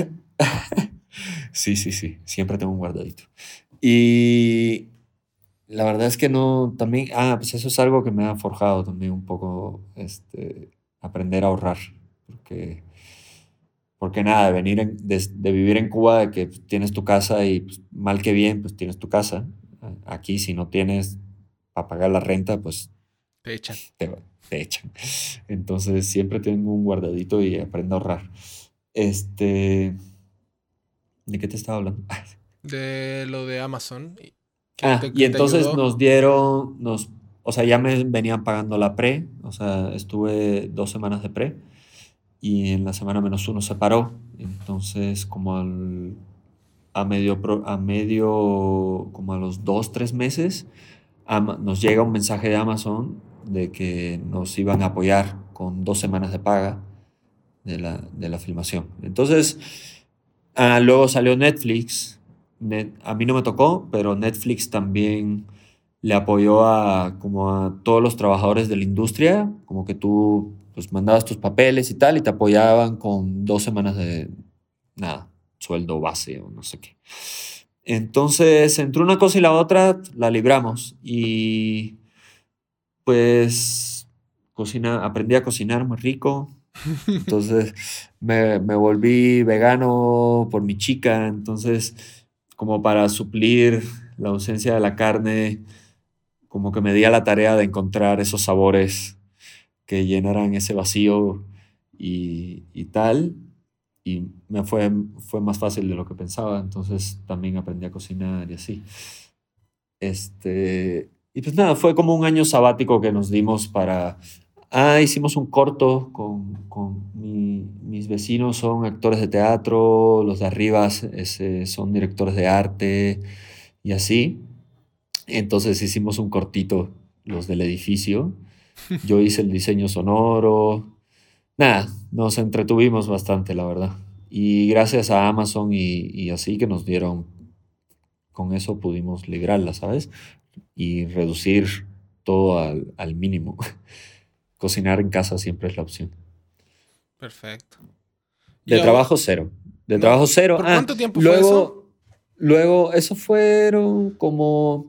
Sí, sí, sí, siempre tengo un guardadito. Y la verdad es que no, también, ah, pues eso es algo que me ha forjado también un poco, este, aprender a ahorrar, porque, porque nada, de venir en- de, de vivir en Cuba, de que pues, tienes tu casa y pues, mal que bien, pues tienes tu casa. Aquí si no tienes para pagar la renta, pues Te echan. te, te echan. Entonces siempre tengo un guardadito y aprendo a ahorrar. Este, ¿de qué te estaba hablando? De lo de Amazon. Ah, te- y entonces ayudó. nos dieron, nos, o sea, ya me venían pagando la pre, o sea, estuve dos semanas de pre y en la semana menos uno se paró. Entonces, como al, a medio, a medio, como a los dos, tres meses, nos llega un mensaje de Amazon de que nos iban a apoyar con dos semanas de paga de la, de la filmación. Entonces, ah, luego salió Netflix. Net- a mí no me tocó, pero Netflix también le apoyó a, como a todos los trabajadores de la industria, como que tú pues, mandabas tus papeles y tal, y te apoyaban con dos semanas de, nada, sueldo base o no sé qué. Entonces, entre una cosa y la otra, la libramos. Y pues cocina, aprendí a cocinar muy rico. Entonces me, me volví vegano por mi chica. Entonces, como para suplir la ausencia de la carne, como que me di a la tarea de encontrar esos sabores que llenaran ese vacío y, y tal. Y me fue, fue más fácil de lo que pensaba. Entonces también aprendí a cocinar y así. Este, y pues nada, fue como un año sabático que nos dimos para... Ah, hicimos un corto con, con mi- mis vecinos, son actores de teatro, los de arriba ese, son directores de arte y así. Entonces hicimos un cortito, los del edificio. Yo hice el diseño sonoro. Nada, nos entretuvimos bastante, la verdad. Y gracias a Amazon y, y así que nos dieron, con eso pudimos librarla, ¿sabes? Y reducir todo al, al mínimo. Cocinar en casa siempre es la opción. Perfecto. De trabajo cero. De No, trabajo cero. ¿por Ah, cuánto tiempo fue luego, eso? Luego, eso fueron como,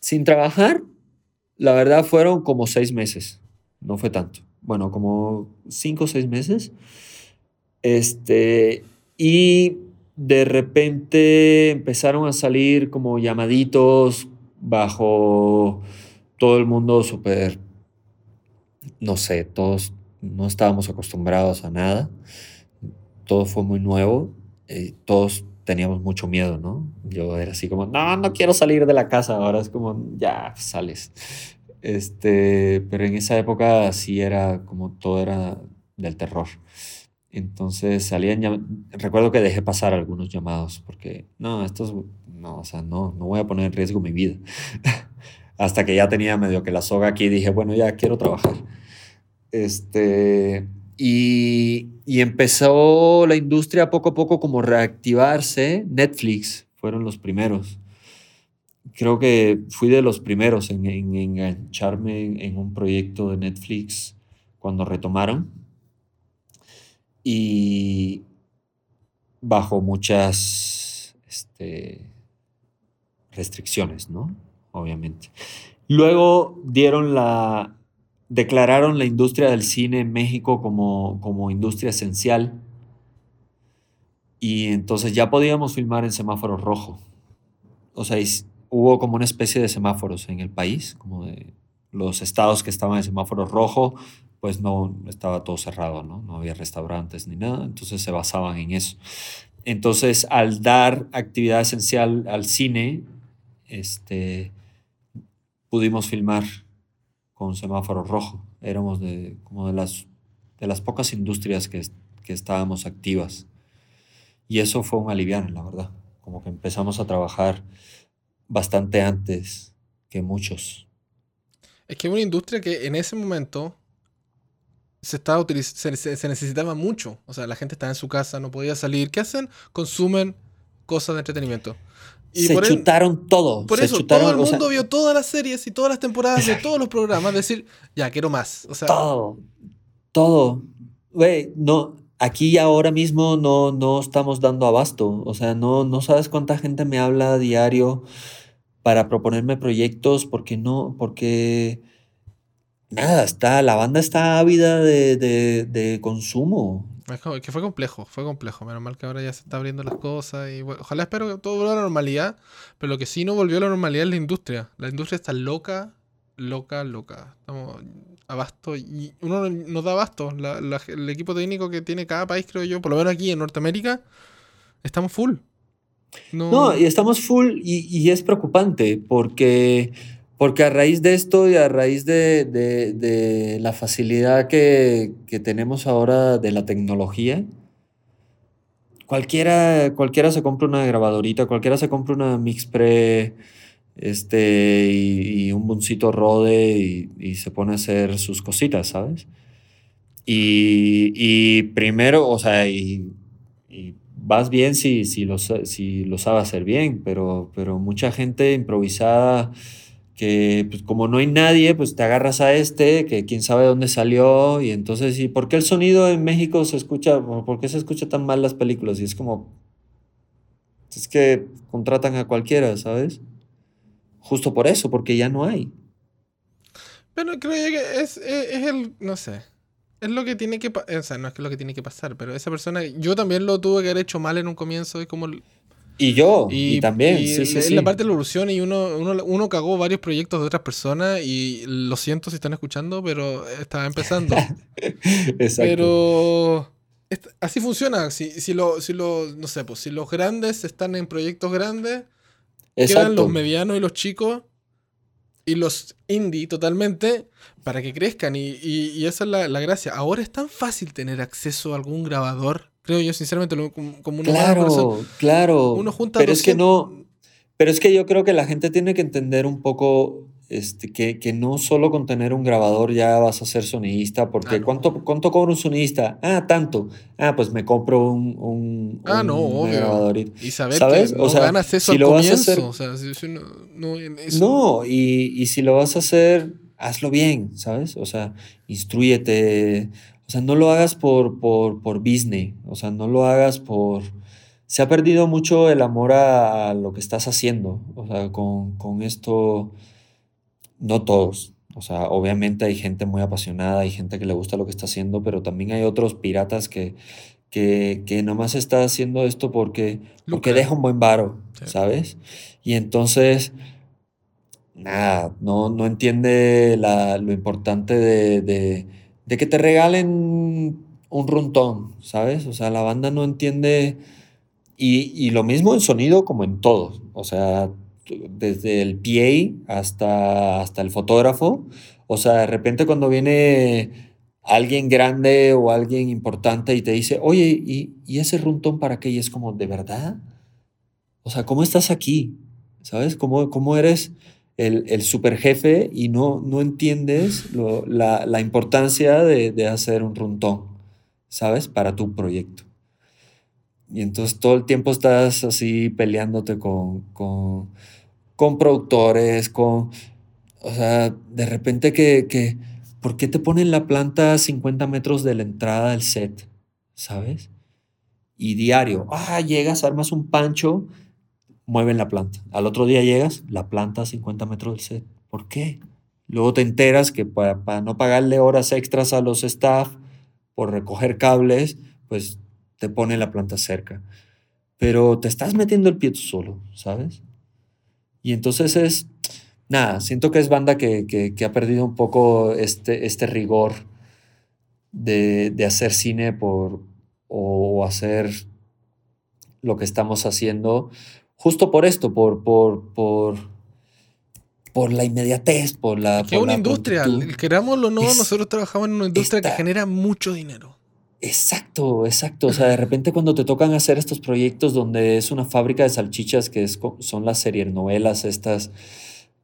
sin trabajar, la verdad fueron como seis meses. No fue tanto. Bueno, como cinco o seis meses. Este, y de repente empezaron a salir como llamaditos bajo todo el mundo súper, no sé, todos no estábamos acostumbrados a nada. Todo fue muy nuevo. eh, todos teníamos mucho miedo, ¿no? Yo era así como, no, no quiero salir de la casa. Ahora es como, ya, sales. Este, pero en esa época sí era como todo era del terror. Entonces salían, recuerdo que dejé pasar algunos llamados porque, no, estos, no, o sea, no, no voy a poner en riesgo mi vida. hasta que ya tenía medio que la soga aquí, dije, bueno, ya quiero trabajar. Este, y, y empezó la industria poco a poco como reactivarse. Netflix fueron los primeros. Creo que fui de los primeros en, en engancharme en un proyecto de Netflix cuando retomaron. Y bajo muchas este, restricciones, ¿no? Obviamente. Luego dieron la, declararon la industria del cine en México como, como industria esencial. Y entonces ya podíamos filmar en semáforo rojo. O sea, hubo como una especie de semáforos en el país, como de los estados que estaban en semáforo rojo, pues no estaba todo cerrado, ¿no? No había restaurantes ni nada, entonces se basaban en eso. Entonces, al dar actividad esencial al cine, este, pudimos filmar con semáforo rojo. Éramos de, como de las, de las pocas industrias que, que estábamos activas. Y eso fue un aliviano, la verdad. Como que empezamos a trabajar bastante antes que muchos. Es que una industria que en ese momento se, estaba se, se, necesitaba mucho. O sea, la gente estaba en su casa, no podía salir. ¿Qué hacen? Consumen cosas de entretenimiento. Y se chutaron todo. Por eso, todo el mundo vio todas las series y todas las temporadas de todos los programas. Decir, ya, quiero más. O sea, todo. Todo. Güey, no. Aquí ahora mismo no, no estamos dando abasto. O sea, no, no sabes cuánta gente me habla a diario para proponerme proyectos porque no, porque nada, está, la banda está ávida de, de, de consumo. Que fue complejo, fue complejo. Menos mal que ahora ya se está abriendo las cosas y ojalá espero que todo vuelva a la normalidad. Pero lo que sí no volvió a la normalidad es la industria. La industria está loca, loca, loca. Estamos abasto y uno nos da abasto. el equipo técnico que tiene cada país, creo yo, por lo menos aquí en Norteamérica, estamos full. No, y estamos full y, y es preocupante porque porque a raíz de esto y a raíz de, la facilidad que, tenemos ahora de la tecnología, cualquiera, cualquiera se compra una grabadorita, cualquiera se compra una Mix Pre este, y, un buncito Rode y, se pone a hacer sus cositas, ¿sabes? Y, primero, o sea, y, vas bien si, si, lo, si lo sabes hacer bien, pero, pero mucha gente improvisada que pues como no hay nadie, pues te agarras a este, que quién sabe dónde salió, y entonces, ¿y por qué el sonido en México se escucha, por se escucha tan mal las películas? Y es como, es que contratan a cualquiera, ¿sabes? Justo por eso, porque ya no hay. Pero creo que es, es, el, no sé, es lo que tiene que, o sea, no es lo que tiene que pasar, pero esa persona, yo también lo tuve que haber hecho mal en un comienzo, es como y yo, y, también, sí, sí, la parte de la evolución y uno, uno, uno, cagó varios proyectos de otras personas y lo siento si están escuchando, pero estaba empezando. Exacto. Pero así funciona. Si, si, lo, si, lo, no sé, pues, si los grandes están en proyectos grandes, quedan los medianos y los chicos y los indie totalmente para que crezcan. Y, y, esa es la, la gracia. Ahora es tan fácil tener acceso a algún grabador Creo yo, sinceramente, como una Claro, claro. Uno junta Pero es que no. Pero es que yo creo que la gente tiene que entender un poco este, que, que, no solo con tener un grabador ya vas a ser sonidista, porque ah, ¿cuánto, ¿cuánto cobra un sonidista? Ah, tanto. Ah, pues me compro un, un, ah, no, grabador. Y saber ¿sabes? que no o sea, ganas eso si lo Vas a hacer, o sea, si, no, no, no y, y, si lo vas a hacer, hazlo bien, ¿sabes? O sea, instruyete, o sea, no lo hagas por, por, por business, o sea, no lo hagas por... Se ha perdido mucho el amor a, lo que estás haciendo, o sea, con, con esto, no todos, o sea, obviamente hay gente muy apasionada, hay gente que le gusta lo que está haciendo, pero también hay otros piratas que, que, que nomás está haciendo esto porque, porque deja un buen varo, ¿sabes? Y entonces, nada, no, no entiende la, lo importante de de que te regalen un runtón, ¿sabes? O sea, la banda no entiende. Y, lo mismo en sonido como en todo. O sea, desde el PA hasta, hasta el fotógrafo. O sea, de repente cuando viene alguien grande o alguien importante y te dice, oye, ¿y, ese runtón para qué? Y es como, ¿de verdad? O sea, ¿cómo estás aquí? ¿Sabes? ¿Cómo, cómo eres? El, el super jefe y no, no entiendes la, la, importancia de, de, hacer un runtón, ¿sabes? Para tu proyecto. Y entonces todo el tiempo estás así peleándote con, con, con productores, con... O sea, de repente que, que... ¿Por qué te ponen la planta a 50 metros de la entrada del set? ¿Sabes? Y diario, ah, llegas, armas un pancho mueven la planta. Al otro día llegas, la planta a 50 metros del set. ¿Por qué? Luego te enteras que para, no pagarle horas extras a los staff por recoger cables, pues te pone la planta cerca. Pero te estás metiendo el pie tú solo, ¿sabes? Y entonces es, nada, siento que es banda que, ha perdido un poco este, este rigor de, de hacer cine por, o hacer lo que estamos haciendo justo por esto, por, por, por, por la inmediatez, por la... Que es una industria, querámoslo o no, nosotros trabajamos en una industria que genera mucho dinero. Exacto, exacto. O sea, de repente cuando te tocan hacer estos proyectos donde es una fábrica de salchichas, que es, son las series novelas estas,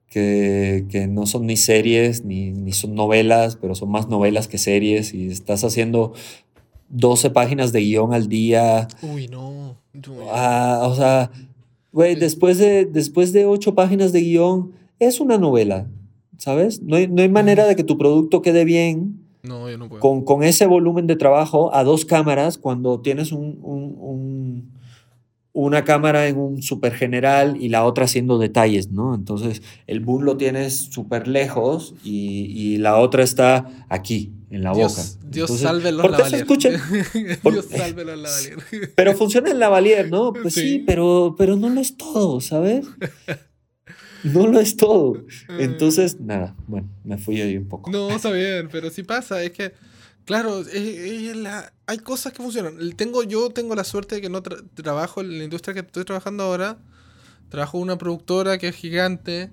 que, que, no son ni series, ni, ni son novelas, pero son más novelas que series, y estás haciendo 12 páginas de guion al día. Uy, no. Ah, o sea, Güey, después de, después de ocho páginas de guion, es una novela, ¿sabes? No hay, no hay manera de que tu producto quede bien no, yo no puedo. Con, con, ese volumen de trabajo a dos cámaras cuando tienes un, un, un, una cámara en un super general y la otra haciendo detalles, ¿no? Entonces el boom lo tienes súper lejos y, y, la otra está aquí, en la boca. Dios salve los Lavalier. Dios salve los Lavalier. Pero funciona en Lavalier, ¿no? Pues sí, pero, pero no lo es todo, ¿sabes? No lo es todo. Ah. Entonces, nada, bueno, me fui ahí un poco. No, está bien, pero sí pasa, es que, claro, hay cosas que funcionan. Tengo, yo tengo la suerte de que no trabajo en la industria que estoy trabajando ahora. Trabajo en una productora que es gigante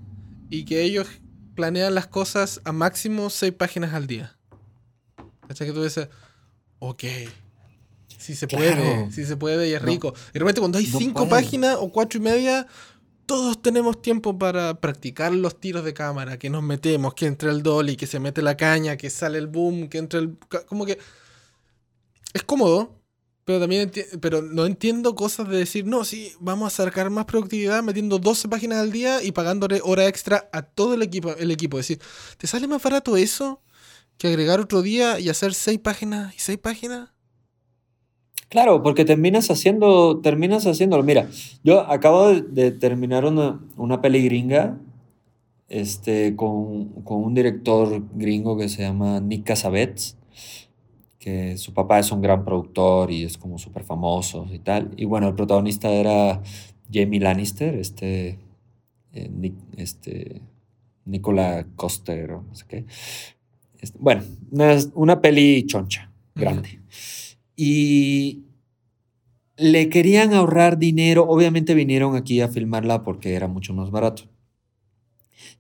y que ellos planean las cosas a máximo seis páginas al día. ¿Cachai? Que tú dices, ok, si se puede, si se puede y es rico. Y realmente cuando hay cinco páginas o cuatro y media, todos tenemos tiempo para practicar los tiros de cámara, que nos metemos, que entra el dolly, que se mete la caña, que sale el boom, que entra el... Como que... Es cómodo, pero también pero no entiendo cosas de decir, no, sí, vamos a sacar más productividad metiendo 12 páginas al día y pagándole hora extra a todo el equipo. El equipo. Es decir, ¿te sale más barato eso que agregar otro día y hacer seis páginas y seis páginas. Claro, porque terminas haciendo, terminas haciéndolo. Mira, yo acabo de, terminar una, una, peli gringa este, con, con, un director gringo que se llama Nick Cassavetes, que su papá es un gran productor y es como súper famoso y tal. Y bueno, el protagonista era Jamie Lannister, este, eh, Nick, este, Nicola Coster, no sé qué. Bueno, una, una peli choncha, grande. Y le querían ahorrar dinero, obviamente vinieron aquí a filmarla porque era mucho más barato.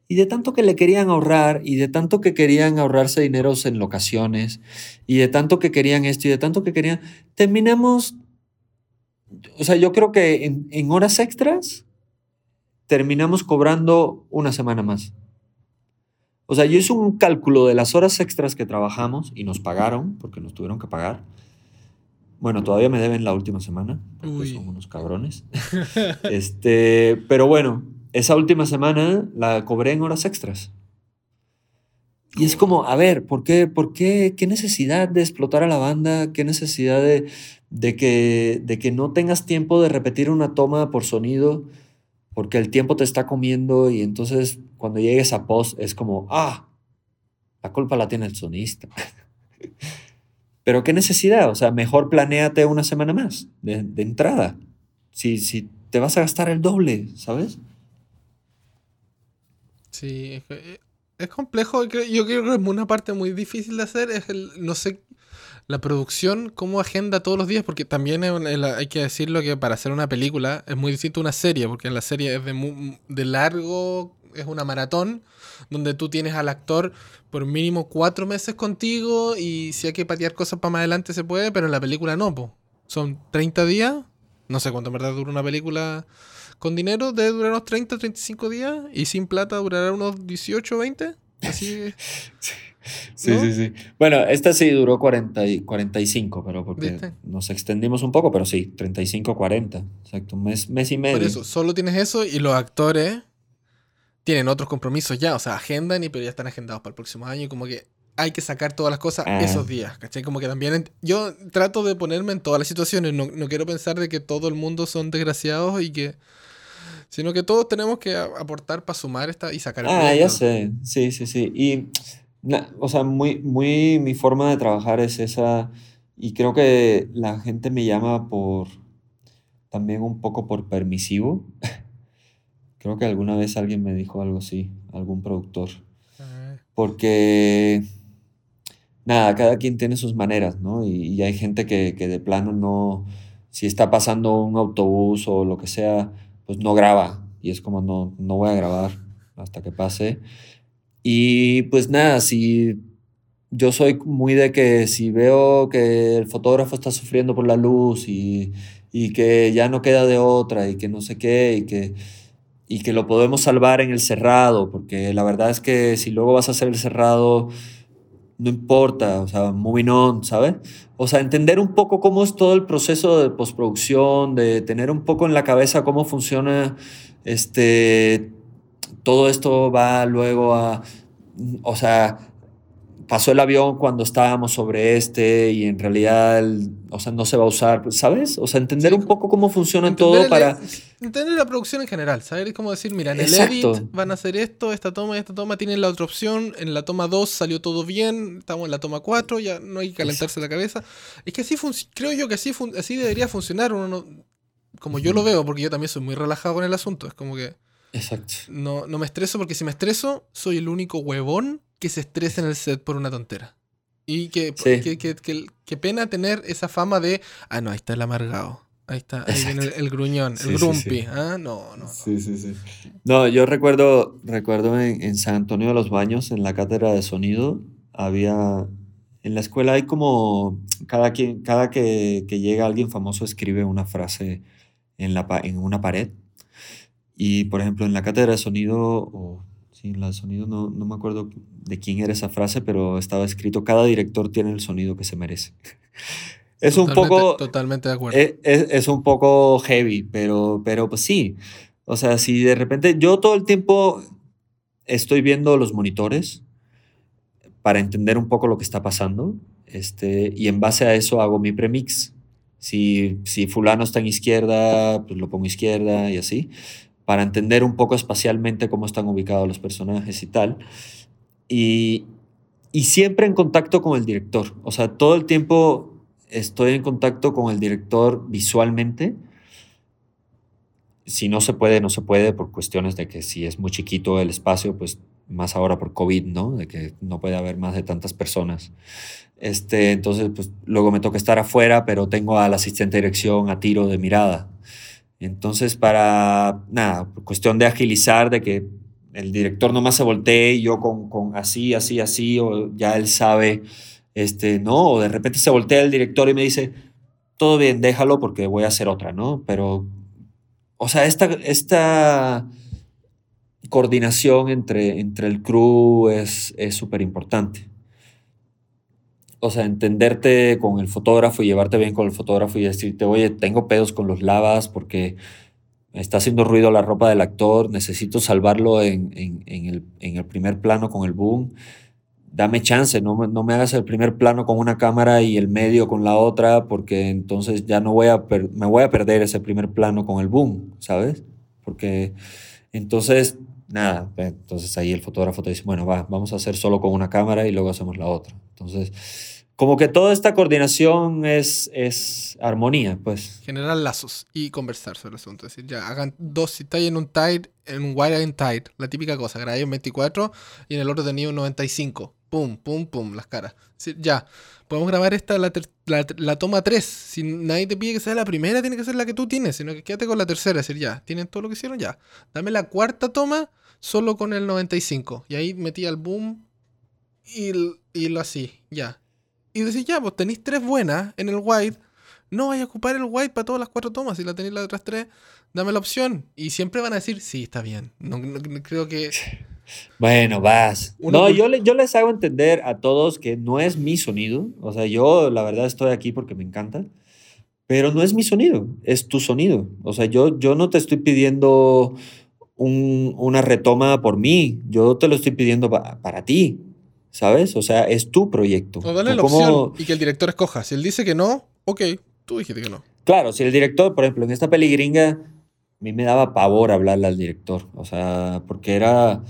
Y de tanto que le querían ahorrar, y de tanto que querían ahorrarse dineros en locaciones, y de tanto que querían esto, y de tanto que querían, terminamos, o sea, yo creo que en, en horas extras terminamos cobrando una semana más. O sea, yo hice un cálculo de las horas extras que trabajamos y nos pagaron, porque nos tuvieron que pagar. Bueno, todavía me deben la última semana, porque son unos cabrones. este, pero bueno, esa última semana la cobré en horas extras. Y es como, a ver, ¿por qué, por qué, qué necesidad de explotar a la banda? ¿Qué necesidad de, de, que, de que no tengas tiempo de repetir una toma por sonido? porque el tiempo te está comiendo y entonces cuando llegues a post es como, ah, la culpa la tiene el sonista. Pero qué necesidad, o sea, mejor planéate una semana más de, entrada. Si, si te vas a gastar el doble, ¿sabes? Sí, es complejo. Yo creo que es una parte muy difícil de hacer. Es el, no sé la producción, cómo agenda todos los días, porque también hay que decirlo que para hacer una película es muy distinto a una serie, porque en la serie es de, de largo, es una maratón, donde tú tienes al actor por mínimo cuatro meses contigo y si hay que patear cosas para más adelante se puede, pero en la película no, po. son 30 días, no sé cuánto en verdad dura una película Con dinero debe durar unos 30, 35 días y sin plata durará unos 18, 20. Así. Sí, sí, sí. Bueno, esta sí duró 40 y 45, pero porque nos extendimos un poco, pero sí, 35, 40. Exacto, un mes, mes y medio. Por eso, solo tienes eso y los actores tienen otros compromisos ya, o sea, agendan y pero ya están agendados para el próximo año y como que hay que sacar todas las cosas ah. esos días, ¿cachai? Como que también yo trato de ponerme en todas las situaciones, no, no quiero pensar de que todo el mundo son desgraciados y que sino que todos tenemos que aportar para sumar esta y sacar el Ah, ya sé. Sí, sí, sí. Y o sea, muy, muy mi forma de trabajar es esa y creo que la gente me llama por también un poco por permisivo. creo que alguna vez alguien me dijo algo así, algún productor. Ah. Porque nada, cada quien tiene sus maneras, ¿no? Y, hay gente que, que, de plano no, si está pasando un autobús o lo que sea, pues no graba. Y es como, no, no voy a grabar hasta que pase. Y pues nada, si yo soy muy de que si veo que el fotógrafo está sufriendo por la luz y, y que ya no queda de otra y que no sé qué y que, y que lo podemos salvar en el cerrado, porque la verdad es que si luego vas a hacer el cerrado, no importa, o sea, moving on, ¿sabes? O sea, entender un poco cómo es todo el proceso de postproducción, de tener un poco en la cabeza cómo funciona este todo esto va luego a, o sea, pasó el avión cuando estábamos sobre este y en realidad, o sea, no se va a usar, ¿sabes? O sea, entender un poco cómo funciona todo para... Entender la producción en general, saber cómo decir, mira, en el edit van a hacer esto, esta toma esta toma tienen la otra opción, en la toma 2 salió todo bien, estamos en la toma 4, ya no hay que calentarse la cabeza. Es que así creo yo que así, así debería funcionar, uno como yo lo veo, porque yo también soy muy relajado con el asunto, es como que... Exacto. No, no me estreso porque si me estreso, soy el único huevón que se estresa en el set por una tontera. Y que, que, pena tener esa fama de, ah, no, ahí está el amargado. Ahí está, ahí viene el, gruñón, el grumpy. ah, no, no, Sí, sí, sí. No, yo recuerdo, recuerdo en, San Antonio de los Baños, en la cátedra de sonido, había, en la escuela hay como, cada, quien, cada que, que llega alguien famoso escribe una frase en, la, en una pared y por ejemplo, en la cátedra de sonido, o sí, la sonido no, no me acuerdo de quién era esa frase, pero estaba escrito, cada director tiene el sonido que se merece. es un poco... Totalmente de acuerdo. Es, es, un poco heavy, pero, pero pues sí. O sea, si de repente yo todo el tiempo estoy viendo los monitores para entender un poco lo que está pasando, este, y en base a eso hago mi premix. Si, si fulano está en izquierda, pues lo pongo izquierda y así para entender un poco espacialmente cómo están ubicados los personajes y tal. Y, y siempre en contacto con el director. O sea, todo el tiempo estoy en contacto con el director visualmente. Si no se puede, no se puede por cuestiones de que si es muy chiquito el espacio, pues más ahora por COVID, ¿no? De que no puede haber más de tantas personas. Este, entonces, pues luego me toca estar afuera, pero tengo al asistente de dirección a tiro de mirada. Entonces, para, nada, cuestión de agilizar, de que el director nomás se voltee y yo con, con así, así, así, o ya él sabe, este, ¿no? O de repente se voltea el director y me dice, todo bien, déjalo porque voy a hacer otra, ¿no? Pero, o sea, esta, esta coordinación entre, entre el crew es súper importante o sea, entenderte con el fotógrafo y llevarte bien con el fotógrafo y decirte, oye, tengo pedos con los lavas porque está haciendo ruido la ropa del actor, necesito salvarlo en, el, primer plano con el boom. Dame chance, no, no, me hagas el primer plano con una cámara y el medio con la otra, porque entonces ya no voy a, me voy a perder ese primer plano con el boom, ¿sabes? Porque entonces, nada, entonces ahí el fotógrafo te dice, bueno, va, vamos a hacer solo con una cámara y luego hacemos la otra. Entonces, como que toda esta coordinación es, es armonía, pues. Generar lazos y conversar sobre el asunto. Es decir, ya hagan dos, si estáis en un tide, en un wire and tide, la típica cosa, grabáis en 24 y en el otro tenía un 95. Pum, pum, pum, las caras. ya, podemos grabar esta, la, la, toma 3. Si nadie te pide que sea la primera, tiene que ser la que tú tienes, sino que quédate con la tercera. Es decir, ya, tienen todo lo que hicieron, ya. Dame la cuarta toma solo con el 95. Y ahí metí el boom y, y lo así, ya y decís, ya, pues tenéis tres buenas en el wide, no vaya a ocupar el white para todas las cuatro tomas. Si la tenéis las otras tres, dame la opción. Y siempre van a decir, sí, está bien. No, no- no creo que. Bueno, vas. Uno no, yo, le- yo les hago entender a todos que no es mi sonido. O sea, yo la verdad estoy aquí porque me encanta. Pero no es mi sonido, es tu sonido. O sea, yo, yo no te estoy pidiendo un- una retoma por mí. Yo te lo estoy pidiendo pa- para ti. ¿Sabes? O sea, es tu proyecto. O dale la como- opción y que el director escoja. Si él dice que no, ok, tú dijiste que no. Claro, si el director, por ejemplo, en esta peli gringa, a mí me daba pavor hablarle al director. O sea, porque era.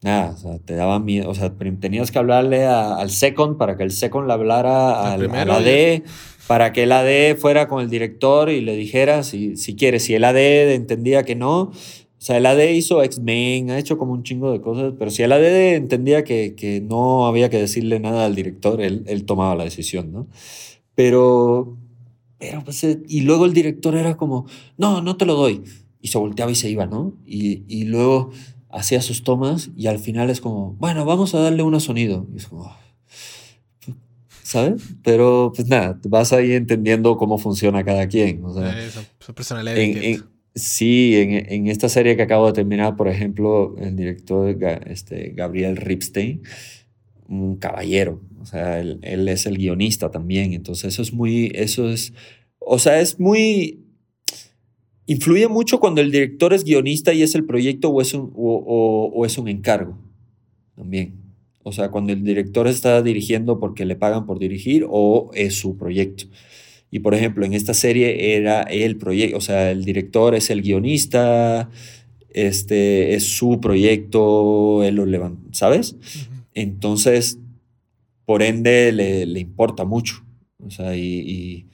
Nada, o sea, te daba miedo. O sea, tenías que hablarle a- al second para que el second le hablara Al primero y- AD, para que el AD fuera con el director y le dijera si, si quiere. Si el AD entendía que no. O sea, el AD hizo X-Men, ha hecho como un chingo de cosas, pero si el AD entendía que, que no había que decirle nada al director, él, él tomaba la decisión, ¿no? Pero, pero pues, eh, y luego el director era como, no, no te lo doy. Y se volteaba y se iba, ¿no? Y, y luego hacía sus tomas y al final es como, bueno, vamos a darle un sonido. Y es como. ¿sabes? Pero pues nada, vas ahí entendiendo cómo funciona cada quien. O sea, en- distintas. en- sí, en, en esta serie que acabo de terminar, por ejemplo, el director este, Gabriel Ripstein, un caballero, o sea, él, es el guionista también, entonces eso es muy, eso es, o sea, es muy, influye mucho cuando el director es guionista y es el proyecto o es un, o- o es un encargo también. O sea, cuando el director está dirigiendo porque le pagan por dirigir o es su proyecto. Y por ejemplo, en esta serie era el proyecto, o sea, el director es el guionista, este es su proyecto, él lo levanta, ¿sabes? Entonces, por ende, le, le importa mucho. O sea, y, y,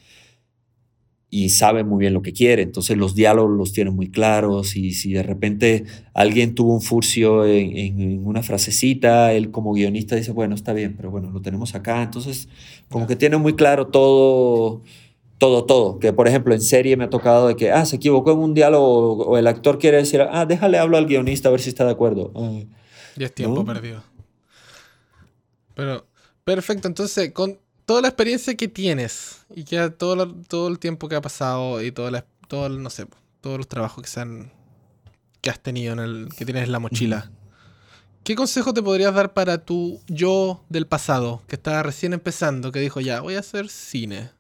y sabe muy bien lo que quiere. Entonces, los diálogos los tiene muy claros. Y si de repente alguien tuvo un furcio en, en- una frasecita, él como guionista dice, bueno, está bien, pero bueno, lo tenemos acá. Entonces, como que tiene muy claro todo. Todo, todo. Que por ejemplo en serie me ha tocado de que, ah, se equivocó en un diálogo o el actor quiere decir, ah, déjale hablo al guionista a ver si está de acuerdo. Ya es tiempo ¿No? perdido. Pero, perfecto. Entonces, con toda la experiencia que tienes y que todo, lo- todo el tiempo que ha pasado y todo, la, todo el- no sé, todos los trabajos que se han que has tenido en el que tienes en la mochila. ¿Qué consejo te podrías dar para tu yo del pasado que estaba recién empezando, que dijo, "Ya, voy a hacer cine"?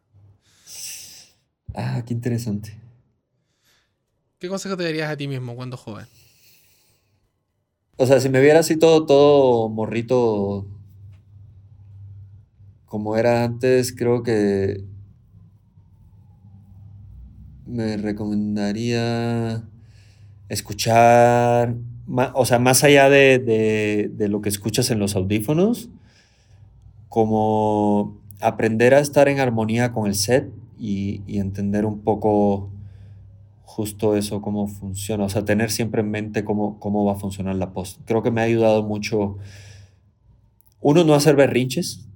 Ah, qué interesante. ¿Qué consejo te darías a ti mismo cuando joven? O sea, si me viera así todo, todo morrito como era antes, creo que me recomendaría escuchar, o sea, más allá de, de- de lo que escuchas en los audífonos, como aprender a estar en armonía con el set y, entender un poco justo eso, cómo funciona, o sea, tener siempre en mente cómo, cómo va a funcionar la post. Creo que me ha ayudado mucho, uno, no hacer berrinches,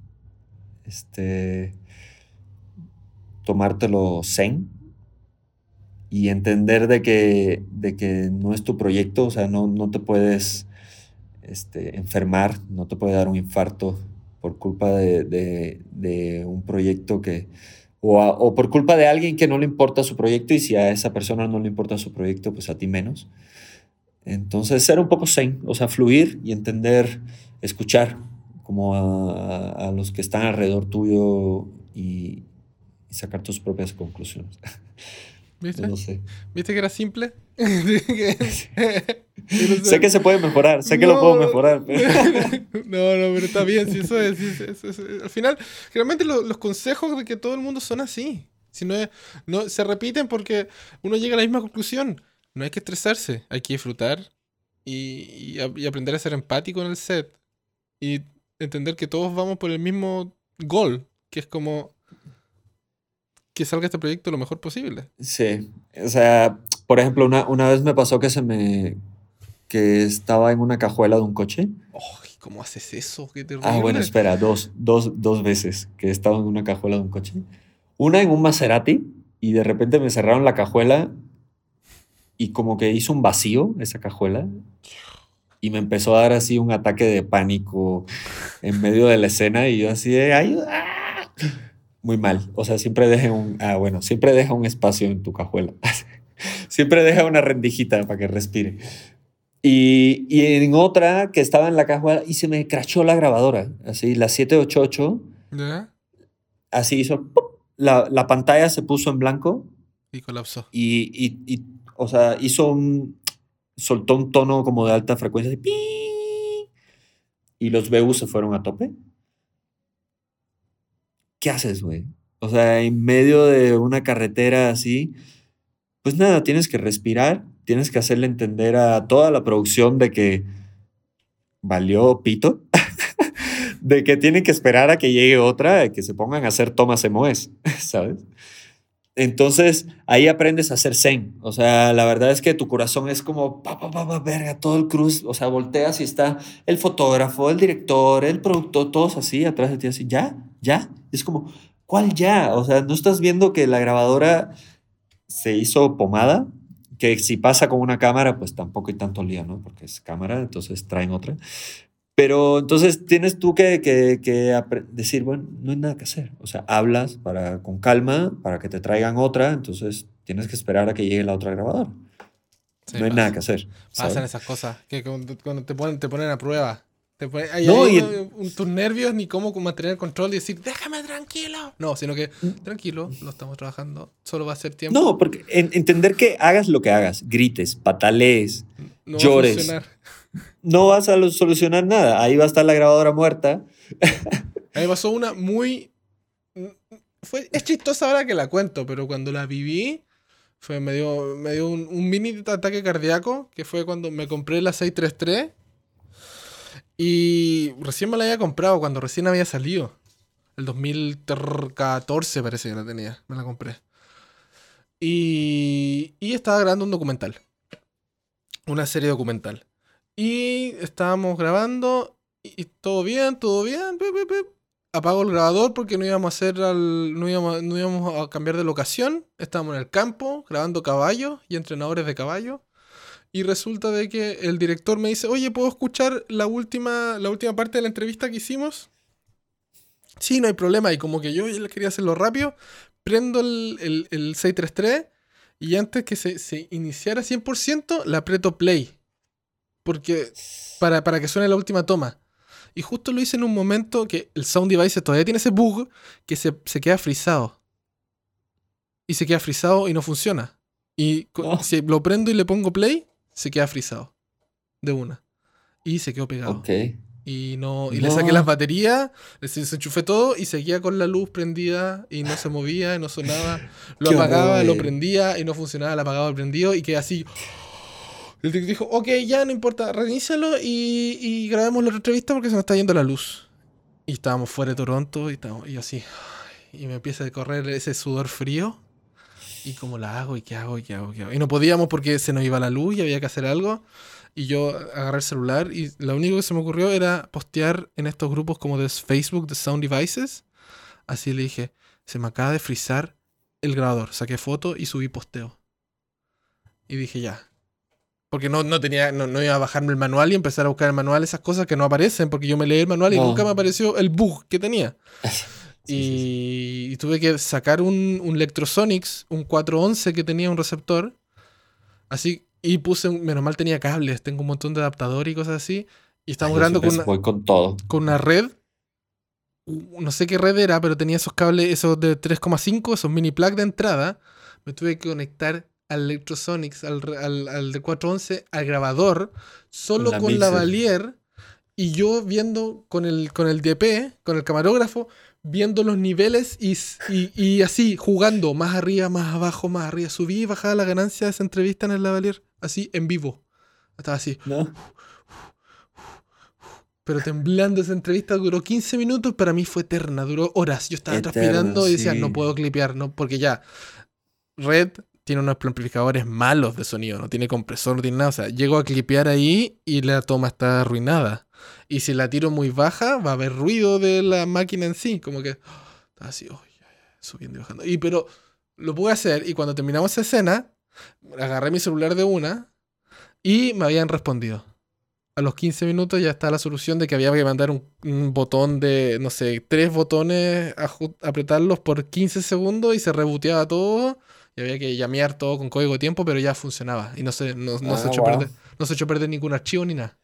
este, tomártelo zen y entender de que, de que no es tu proyecto, o sea, no, no te puedes este, enfermar, no te puede dar un infarto por culpa de- de un proyecto que, o, o por culpa de alguien que no le importa su proyecto y si a esa persona no le importa su proyecto, pues a ti menos. Entonces, ser un poco zen, o sea, fluir y entender, escuchar como a, a- los que están alrededor tuyo y sacar tus propias conclusiones. ¿Viste? No sé. ¿Viste que era simple? Sé que se puede mejorar, sé que lo puedo mejorar. pero- No, no, pero está bien, si eso es. si eso es- eso es- Al final, realmente lo- los consejos de que todo el mundo son así. Si no, es- no se repiten porque uno llega a la misma conclusión. No hay que estresarse, hay que disfrutar y, y y aprender a ser empático en el set. Y entender que todos vamos por el mismo goal, que es como que salga este proyecto lo mejor posible. Sí, o sea, por ejemplo, una, una vez me pasó que se me... que estaba en una cajuela de un coche. Ay, ¿cómo haces eso? Qué. Ah, bueno, espera, dos, dos, dos veces que estaba en una cajuela de un coche. Una en un Maserati y de repente me cerraron la cajuela y como que hizo un vacío esa cajuela y me empezó a dar así un ataque de pánico en medio de la escena y yo así de ayuda. Muy mal. O sea, siempre deja un, ah, bueno, siempre deja un espacio en tu cajuela. siempre deja una rendijita para que respire. Y, y, en otra que estaba en la cajuela y se me crachó la grabadora, así, la 788. ¿Ya? Así hizo, la, la pantalla se puso en blanco Y colapsó. y, y, y, o sea, hizo un, soltó un tono como de alta frecuencia, así, y los BU se fueron a tope. ¿Qué haces, güey? O sea, en medio de una carretera así, pues nada, tienes que respirar, tienes que hacerle entender a toda la producción de que valió pito, de que tienen que esperar a que llegue otra, que se pongan a hacer tomas emoes, ¿sabes? Entonces ahí aprendes a hacer zen. O sea, la verdad es que tu corazón es como, pa, pa, pa, pa, verga, todo el cruz. O sea, volteas y está el fotógrafo, el director, el productor, todos así atrás de ti, así, ya, ya. Es como, ¿cuál ya? O sea, no estás viendo que la grabadora se hizo pomada, que si pasa con una cámara, pues tampoco hay tanto lío, ¿no? Porque es cámara, entonces traen otra. Pero entonces tienes tú que, que, decir, bueno, no hay nada que hacer. O sea, hablas para, con calma para que te traigan otra, entonces tienes que esperar a que llegue la otra grabadora. Sí, no hay pasa. nada que hacer. ¿sabes? Pasan esas cosas que cuando, te ponen, te ponen a prueba. Te ponen, ahí No, hay un- tus nervios ni cómo mantener el control y decir, déjame tranquilo. No, sino que, tranquilo, lo estamos trabajando. Solo va a ser tiempo. No, porque en- entender que hagas lo que hagas, grites, patalees, no va a llores. No vas a solucionar nada. Ahí va a estar la grabadora muerta. A mí pasó una muy. Fue, es chistosa ahora que la cuento, pero cuando la viví, fue, me dio, me dio un, un mini ataque cardíaco, que fue cuando me compré la 633. Y recién me la había comprado, cuando recién había salido. El 2014 parece que la tenía, me la compré. Y, y estaba grabando un documental. Una serie documental. Y estábamos grabando y, todo bien, todo bien. Apago el grabador porque no íbamos a hacer al- no, íbamos, no íbamos a cambiar de locación. Estábamos en el campo grabando caballos y entrenadores de caballo. Y resulta de que el director me dice, oye, ¿puedo escuchar la última, la última parte de la entrevista que hicimos? Sí, no hay problema. Y como que yo quería hacerlo rápido, prendo el, el, el 633 y antes que se, se iniciara 100%, le aprieto play. Porque para, para que suene la última toma. Y justo lo hice en un momento que el Sound Device todavía tiene ese bug que se, se queda frisado. Y se queda frisado y no funciona. Y No. si lo prendo y le pongo play, se queda frisado. De una. Y se quedó pegado. Ok. Y no. Y le No. saqué las baterías, le se- se enchufé todo y seguía con la luz prendida y no se movía y no sonaba. Lo apagaba, horror, lo prendía y no funcionaba, lo apagaba, lo prendió y quedé así. El dijo, ok, ya no importa, reinícialo y, y grabemos la otra entrevista porque se nos está yendo la luz. Y estábamos fuera de Toronto y, estábamos, y así. Y me empieza a correr ese sudor frío. ¿Y cómo la hago? ¿Y qué hago? ¿Y qué hago? ¿Qué hago? Y no podíamos porque se nos iba la luz y había que hacer algo. Y yo agarré el celular y lo único que se me ocurrió era postear en estos grupos como de Facebook de Sound Devices. Así le dije, se me acaba de frizar el grabador. Saqué foto y subí posteo. Y dije ya. Porque no, no tenía, no, no iba a bajarme el manual y empezar a buscar el manual esas cosas que no aparecen, porque yo me leí el manual y nunca me apareció el bug que tenía. Sí, sí, sí. Y, tuve que sacar un, un Lectrosonics, un 411 que tenía un receptor. Así, y puse, un- menos mal tenía cables, tengo un montón de adaptadores y cosas así. Y estamos grabando con una, voy con todo. con una red. No sé qué red era, pero tenía esos cables, esos de 3,5, esos mini plug de entrada. Me tuve que conectar al Electrosonics, al, al, al de 411, al grabador, solo La con la. Valier. Y yo viendo con el, con el DP, con el camarógrafo, viendo los niveles y, y, y así, jugando más arriba, más abajo, más arriba. Subí y bajaba la ganancia de esa entrevista en el Lavalier, así en vivo. Estaba así. ¿No? Pero temblando esa entrevista duró 15 minutos, para mí fue eterna, duró horas. Yo estaba transpirando y decía, sí. no puedo clipear, no, porque ya Red tiene unos amplificadores malos de sonido, no tiene compresor, no tiene nada. O sea, llego a clipear ahí y la toma está arruinada. Y si la tiro muy baja, va a haber ruido de la máquina en sí, como que así, oh, ya, ya, subiendo y bajando. Y pero lo pude hacer y cuando terminamos esa escena, agarré mi celular de una y me habían respondido a los 15 minutos ya está la solución de que había que mandar un, botón de, no sé, tres botones, apretarlos por 15 segundos y se reboteaba todo. Y había que llamear todo con código de tiempo, pero ya funcionaba. Y no se, no, no se Ah, echó wow. perder, no se echó perder ningún archivo ni nada.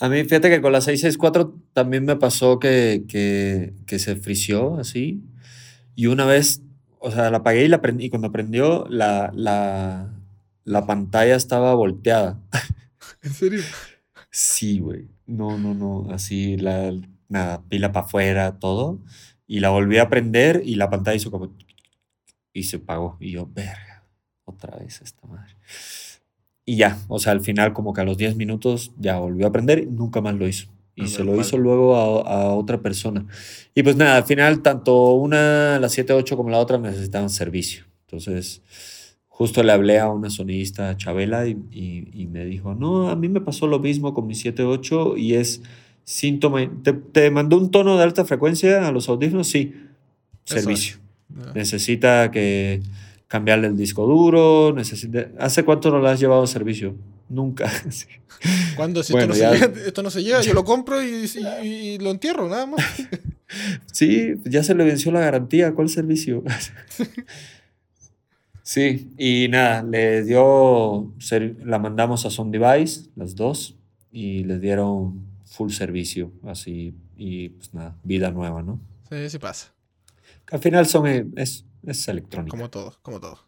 A mí, fíjate que con la 664 también me pasó que, que, que se frició así. Y una vez, o sea, la apagué y la prendí. Y cuando prendió, la, la, la pantalla estaba volteada. ¿En serio? Sí, güey. No, no, no. Así, la, nada, pila para afuera, todo. Y la volví a prender y la pantalla hizo como. Y se apagó. Y yo, verga, otra vez esta madre. Y ya, o sea, al final, como que a los 10 minutos ya volvió a prender y nunca más lo hizo. Y se lo hizo luego a, a otra persona. Y pues nada, al final, tanto una, la 78 como la otra necesitaban servicio. Entonces, justo le hablé a una sonidista, Chabela, y, y- y me dijo, no, a mí me pasó lo mismo con mi 78 y es síntoma. ¿Te, te mandó un tono de alta frecuencia a los audífonos? Sí. Eso Servicio. Necesita que cambiarle el disco duro. Necesita... ¿Hace cuánto no lo has llevado a servicio? Nunca. Sí. ¿Cuándo? Si Bueno, esto, no ya- se llega, esto no se llega, yo lo compro y, y- y lo entierro, nada más. Sí, ya se le venció la garantía. ¿Cuál servicio? Sí, y nada, le dio, la mandamos a Son Device, las dos, y les dieron full servicio, así, y pues nada, vida nueva, ¿no? Sí, sí pasa. Al final son, eh, es, es electrónica. Como todo, como todo.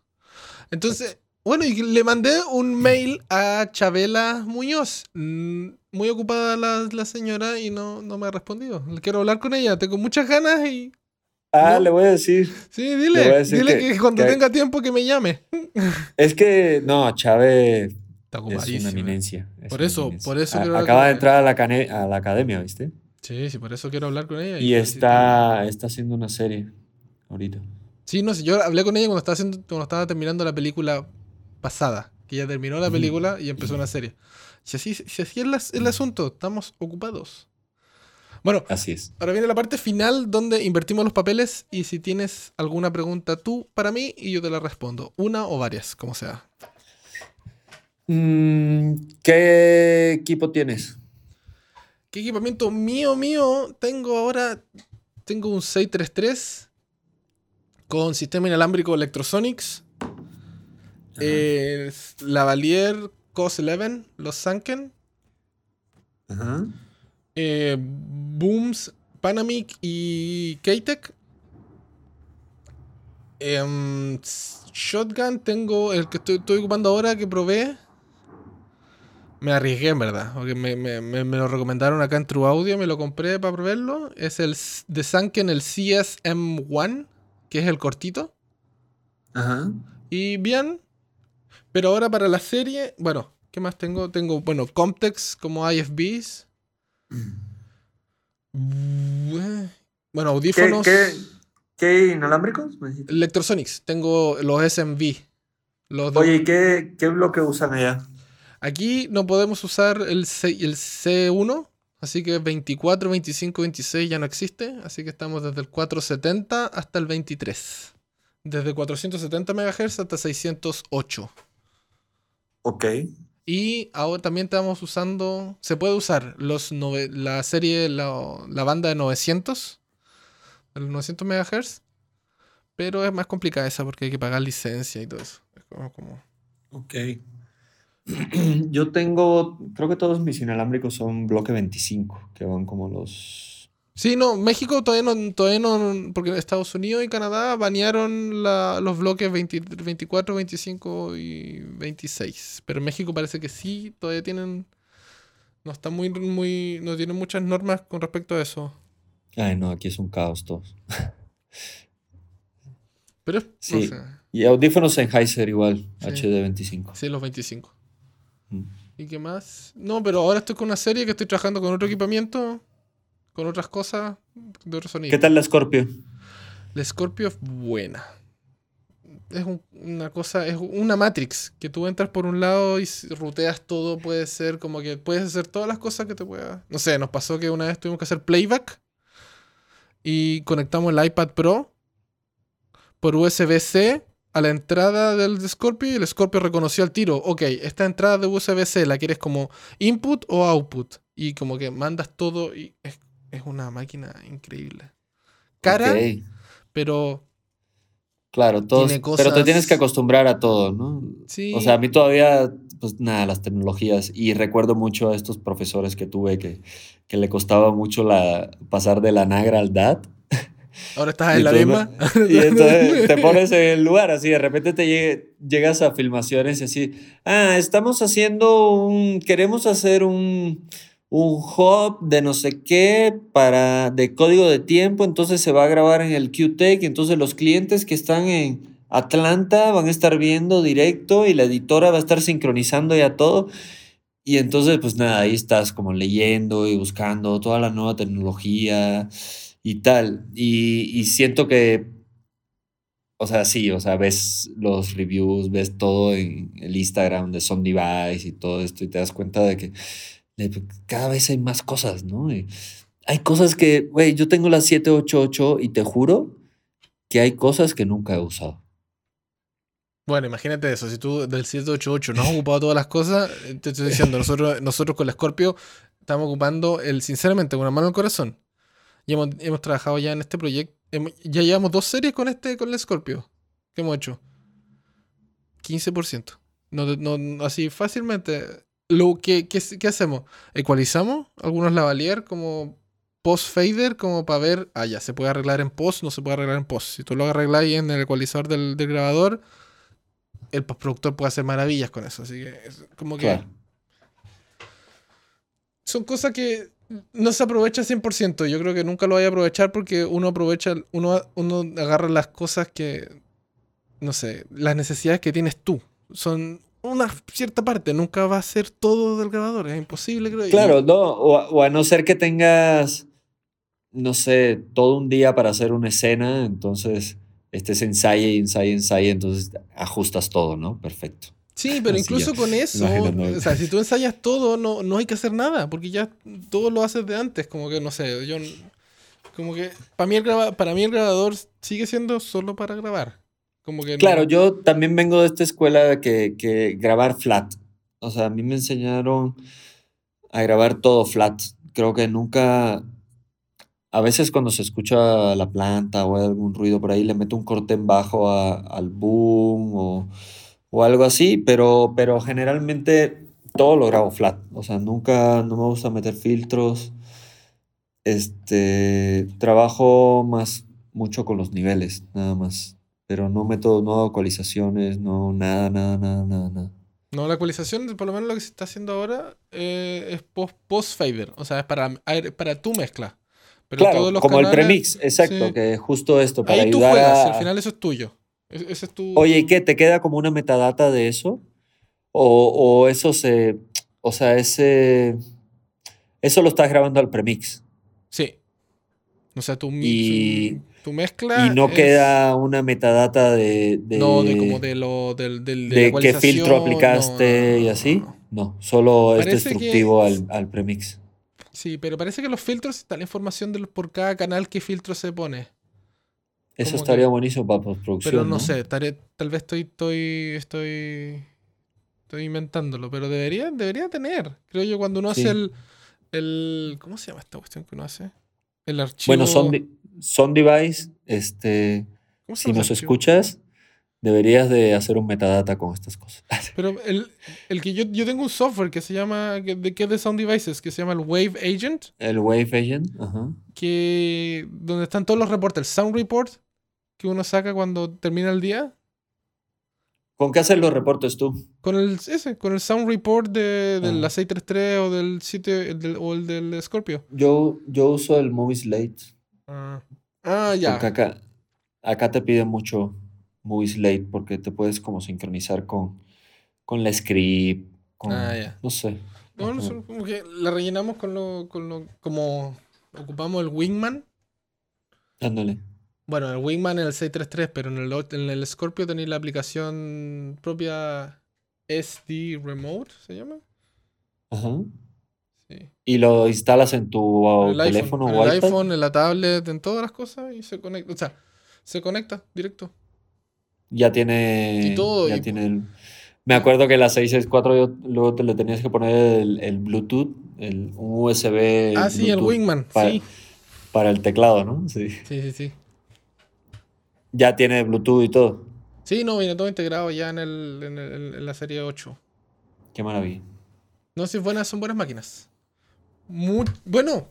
Entonces, bueno, y le mandé un mail a Chabela Muñoz. Mm, Muy ocupada la, la señora y no, no me ha respondido. Quiero hablar con ella, tengo muchas ganas y... Ah, ¿no? le voy a decir, Sí, dile, decir dile que, que- cuando que- tenga tiempo que me llame. es que, no, Chávez Está es una eminencia. es Por eso- eminencia. por eso A- hablar acaba de entrar a la, cane- a la academia, ¿viste? Sí, sí, por eso quiero hablar con ella. Y felicitarla. está, está haciendo una serie ahorita. Sí, no sé, yo hablé con ella cuando estaba, haciendo, cuando estaba terminando la película pasada. Que ya terminó la película y empezó una serie. Si así, si así es la- el asunto, estamos ocupados. Bueno, Así es. ahora viene la parte final donde invertimos los papeles y si tienes alguna pregunta tú para mí y yo te la respondo. Una o varias, como sea. Mm, ¿Qué equipo tienes? ¿Qué equipamiento mío, mío? Tengo ahora, tengo un 633 con sistema inalámbrico Electrosonics. Eh, Lavalier COS 11, los Sanken. Ajá. eh, Booms, Panamic y K-Tech. Em, shotgun tengo el que estoy, estoy ocupando ahora que probé. Me arriesgué en verdad, porque me, me- me- me lo recomendaron acá en True Audio, me lo compré para probarlo. Es el de Sanken, el CSM1, que es el cortito. Ajá. Y bien. Pero ahora para la serie, bueno, ¿qué más tengo? Tengo, bueno, Comtex como IFBs. Bueno, ¿Qué, audífonos. qué, qué inalámbricos? Electrosonics. Tengo los SMV. Los Oye, ¿y qué, qué bloque usan allá? Aquí no podemos usar el, C, el C1. Así que 24, 25, 26 ya no existe. Así que estamos desde el 470 hasta el 23. Desde 470 MHz hasta 608. Ok. Y ahora también estamos usando, se puede usar los nove- la serie, la, la banda de 900, de los 900 MHz, pero es más complicada esa porque hay que pagar licencia y todo eso. Es como, como- Ok. Yo tengo, creo que todos mis inalámbricos son bloque 25, que van como los... Sí, no, México todavía no, todavía no, porque Estados Unidos y Canadá banearon la- los bloques 20 24, 25 y 26, pero en México parece que sí, todavía tienen, no está muy, muy, no tienen muchas normas con respecto a eso. Ay, no, aquí es un caos todos. Pero no Sí. sé. Y audífonos Sennheiser igual, Sí. HD25. Sí, los 25. ¿Y qué más? No, pero ahora estoy con una serie que estoy trabajando con otro equipamiento, con otras cosas de otro sonido. ¿Qué tal la Scorpio? La Scorpio es buena. Es un- una cosa, es una Matrix, que tú entras por un lado y ruteas todo, puede ser como que puedes hacer todas las cosas que te puedas. No sé, nos pasó que una vez tuvimos que hacer playback y conectamos el iPad Pro por USB-C a la entrada del Scorpio y el Scorpio reconoció al tiro, ok, esta entrada de USB-C la quieres como input o output. Y como que mandas todo y es, es una máquina increíble. Cara, pero Claro, todos, Tiene pero te tienes cosas- que acostumbrar a todo, ¿no? sí. O sea, a mí todavía, pues nada, las tecnologías. Y recuerdo mucho a estos profesores que tuve que, que le costaba mucho la, pasar de la Nagra al DAT. Ahora estás Y en la entonces- misma. Y entonces te pones en el lugar, así de repente te llegue- llegas a filmaciones y así, ah, estamos haciendo un, queremos hacer un, un hub de no sé qué para, de código de tiempo, entonces se va a grabar en el QTech, entonces los clientes que están en Atlanta van a estar viendo directo y la editora va a estar sincronizando ya todo. Y entonces, pues nada, ahí estás como leyendo y buscando toda la nueva tecnología y tal. Y, y siento que, o sea, sí, o sea, ves los reviews, ves todo en el Instagram de Son Device y todo esto y te das cuenta de que cada vez hay más cosas, ¿no? Hay cosas que, güey, yo tengo la 788 y te juro que hay cosas que nunca he usado. Bueno, imagínate eso. Si tú del 788 no has ocupado todas las cosas, eh, te estoy diciendo, nosotros, nosotros con la Scorpio estamos ocupando el, sinceramente, con una mano el corazón. Y hemos, hemos trabajado ya en este proyecto. Ya llevamos dos series con este, con el Scorpio. ¿Qué hemos hecho? 15%. No, así fácilmente. Lo ¿Qué hacemos? Ecualizamos algunos lavalier como post fader, como para ver, ah, ya, se puede arreglar en post, no se puede arreglar en post. Si tú lo arreglas ahí en el ecualizador del, del grabador, el postproductor puede hacer maravillas con eso. Así que es como que Claro. son cosas que no se aprovecha 100%. Yo creo que nunca lo vaya a aprovechar porque uno aprovecha, uno, uno agarra las cosas que, no sé, las necesidades que tienes tú. Son una cierta parte, nunca va a ser todo del grabador, es imposible, creo. Claro, no, o, a- o a no ser que tengas, no sé, todo un día para hacer una escena, entonces estés ensaye y ensaye, ensaye, entonces asjustas todo, ¿no? Perfecto. Sí, pero Así incluso ya, con eso, o sea, si tú ensayas todo, no, no hay que hacer nada, porque ya todo lo haces de antes, como que, no sé, yo, como que, para mí el, graba- para mí el grabador sigue siendo solo para grabar. Como que no- Claro, yo también vengo de esta escuela que, que grabar flat. O sea, a mí me enseñaron a grabar todo flat. Creo que nunca, a veces cuando se escucha la planta o hay algún ruido por ahí, le meto un corte en bajo a- al boom o, o algo así, pero, pero generalmente todo lo grabo flat. O sea, nunca, no me gusta meter filtros. Este, trabajo más mucho con los niveles, nada más. Pero no meto, no hago ecualizaciones, no, nada, nada, nada, nada, nada. No, la ecualización, por lo menos lo que se está haciendo ahora, eh, es post, post fader, o sea, es para, para tu mezcla. Pero Claro, todos los como el canales- premix, exacto, sí. que justo esto, para Ahí tú ayudar juegas, a... al final eso es tuyo. Ese es tu. Oye, ¿y qué? ¿Te queda como una metadata de eso? O, o eso se, o sea, ese, eso lo estás grabando al premix Sí. O sea, tu, Y- tu mezcla. y no es- queda una metadata de, de, No, de como de lo. Del, de qué filtro aplicaste no, no, y así. no. Solo es que- destructivo al, al premix. Sí, pero parece que los filtros está la información de los- por cada canal qué filtro se pone. Eso estaría que- buenísimo para postproducción. Pero no, sé, taré- tal vez estoy, estoy, estoy, estoy inventándolo, pero debería, debería tener. Creo yo cuando uno Sí. hace el, el, ¿cómo se llama esta cuestión que uno hace? El archivo. Bueno, son, son device, este, ¿cómo se si nos archivo? escuchas, deberías de hacer un metadata con estas cosas. Pero el, el que yo, yo tengo un software que se llama, de, que es de Sound Devices, que se llama el Wave Agent, El Wave Agent, ajá. que donde están todos los reportes, el Sound Report que uno saca cuando termina el día. ¿Con qué haces los reportes tú? Con el, ese, con el Sound Report de, del Ah. 633 o del 7 el del- o el del Scorpio. Yo, yo uso el Movie Slate. Ah, Ah, ya. Acá, acá te piden mucho Movie Slate porque te puedes como sincronizar con, con la script, con, Ah, ya. no sé. No, nosotros como que la rellenamos con lo, con lo, como ocupamos el Wingman. Ándale. Bueno, el Wingman en el 633, pero en el, en el Scorpio tenéis la aplicación propia SD Remote, ¿se llama? Ajá. Sí. Y lo instalas en tu En el teléfono iPhone, o en el iPad. iPhone, en la tablet, en todas las cosas y se conecta. O sea, se conecta directo. Ya tiene. Y todo, Ya y- tiene el- Me acuerdo que la 664 yo, luego te le tenías que poner el, el Bluetooth, el, un USB. ah, sí, el Wingman. Para, Sí, para el teclado, ¿no? Sí. sí, sí, sí. Ya tiene Bluetooth y todo. Sí, no, viene todo integrado ya en, el, en, el- en la serie 8. Qué maravilla. No, si es buenas, son buenas máquinas. Mu- bueno,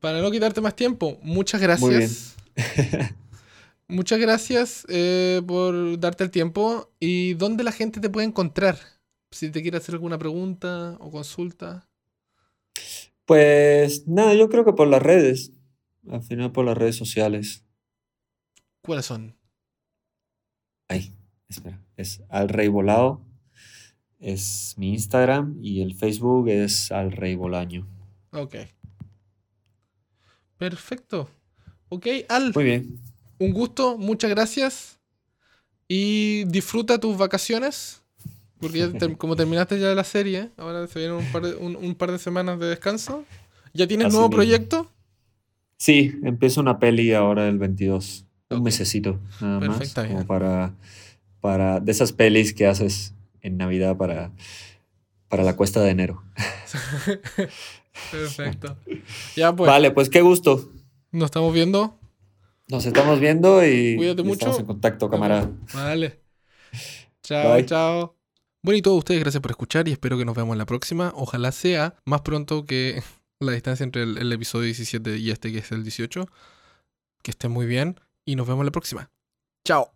para no quitarte más tiempo, muchas gracias. muchas gracias eh, por darte el tiempo. ¿Y dónde la gente te puede encontrar? Si te quiere hacer alguna pregunta o consulta. Pues nada, yo creo que por las redes. Al final por las redes sociales. ¿Cuáles son? Ay, espera. Es Al Rey Volado. Es mi Instagram y el Facebook es Al Rey Bolaño. Ok. Perfecto. Ok, Al, Muy bien. Un gusto, muchas gracias. Y disfruta tus vacaciones. Porque ya como terminaste ya la serie, ahora se vienen un par de, un, un par de semanas de descanso. ¿Ya tienes Así nuevo proyecto? Sí, empiezo una peli ahora el 22. Un mesecito, nada más. Perfecto, Como para, para. De esas pelis que haces en Navidad para, para la cuesta de enero. Perfecto. Ya pues, Vale, pues qué gusto. nos estamos viendo. Nos estamos viendo y, Cuídate y mucho. estamos en contacto, camarada. Vale. Chao, Bye. chao. Bueno, y todos ustedes, gracias por escuchar y espero que nos veamos en la próxima. Ojalá sea más pronto que la distancia entre el, el episodio 17 y este que es el 18. Que estén muy bien y nos vemos en la próxima. Chao.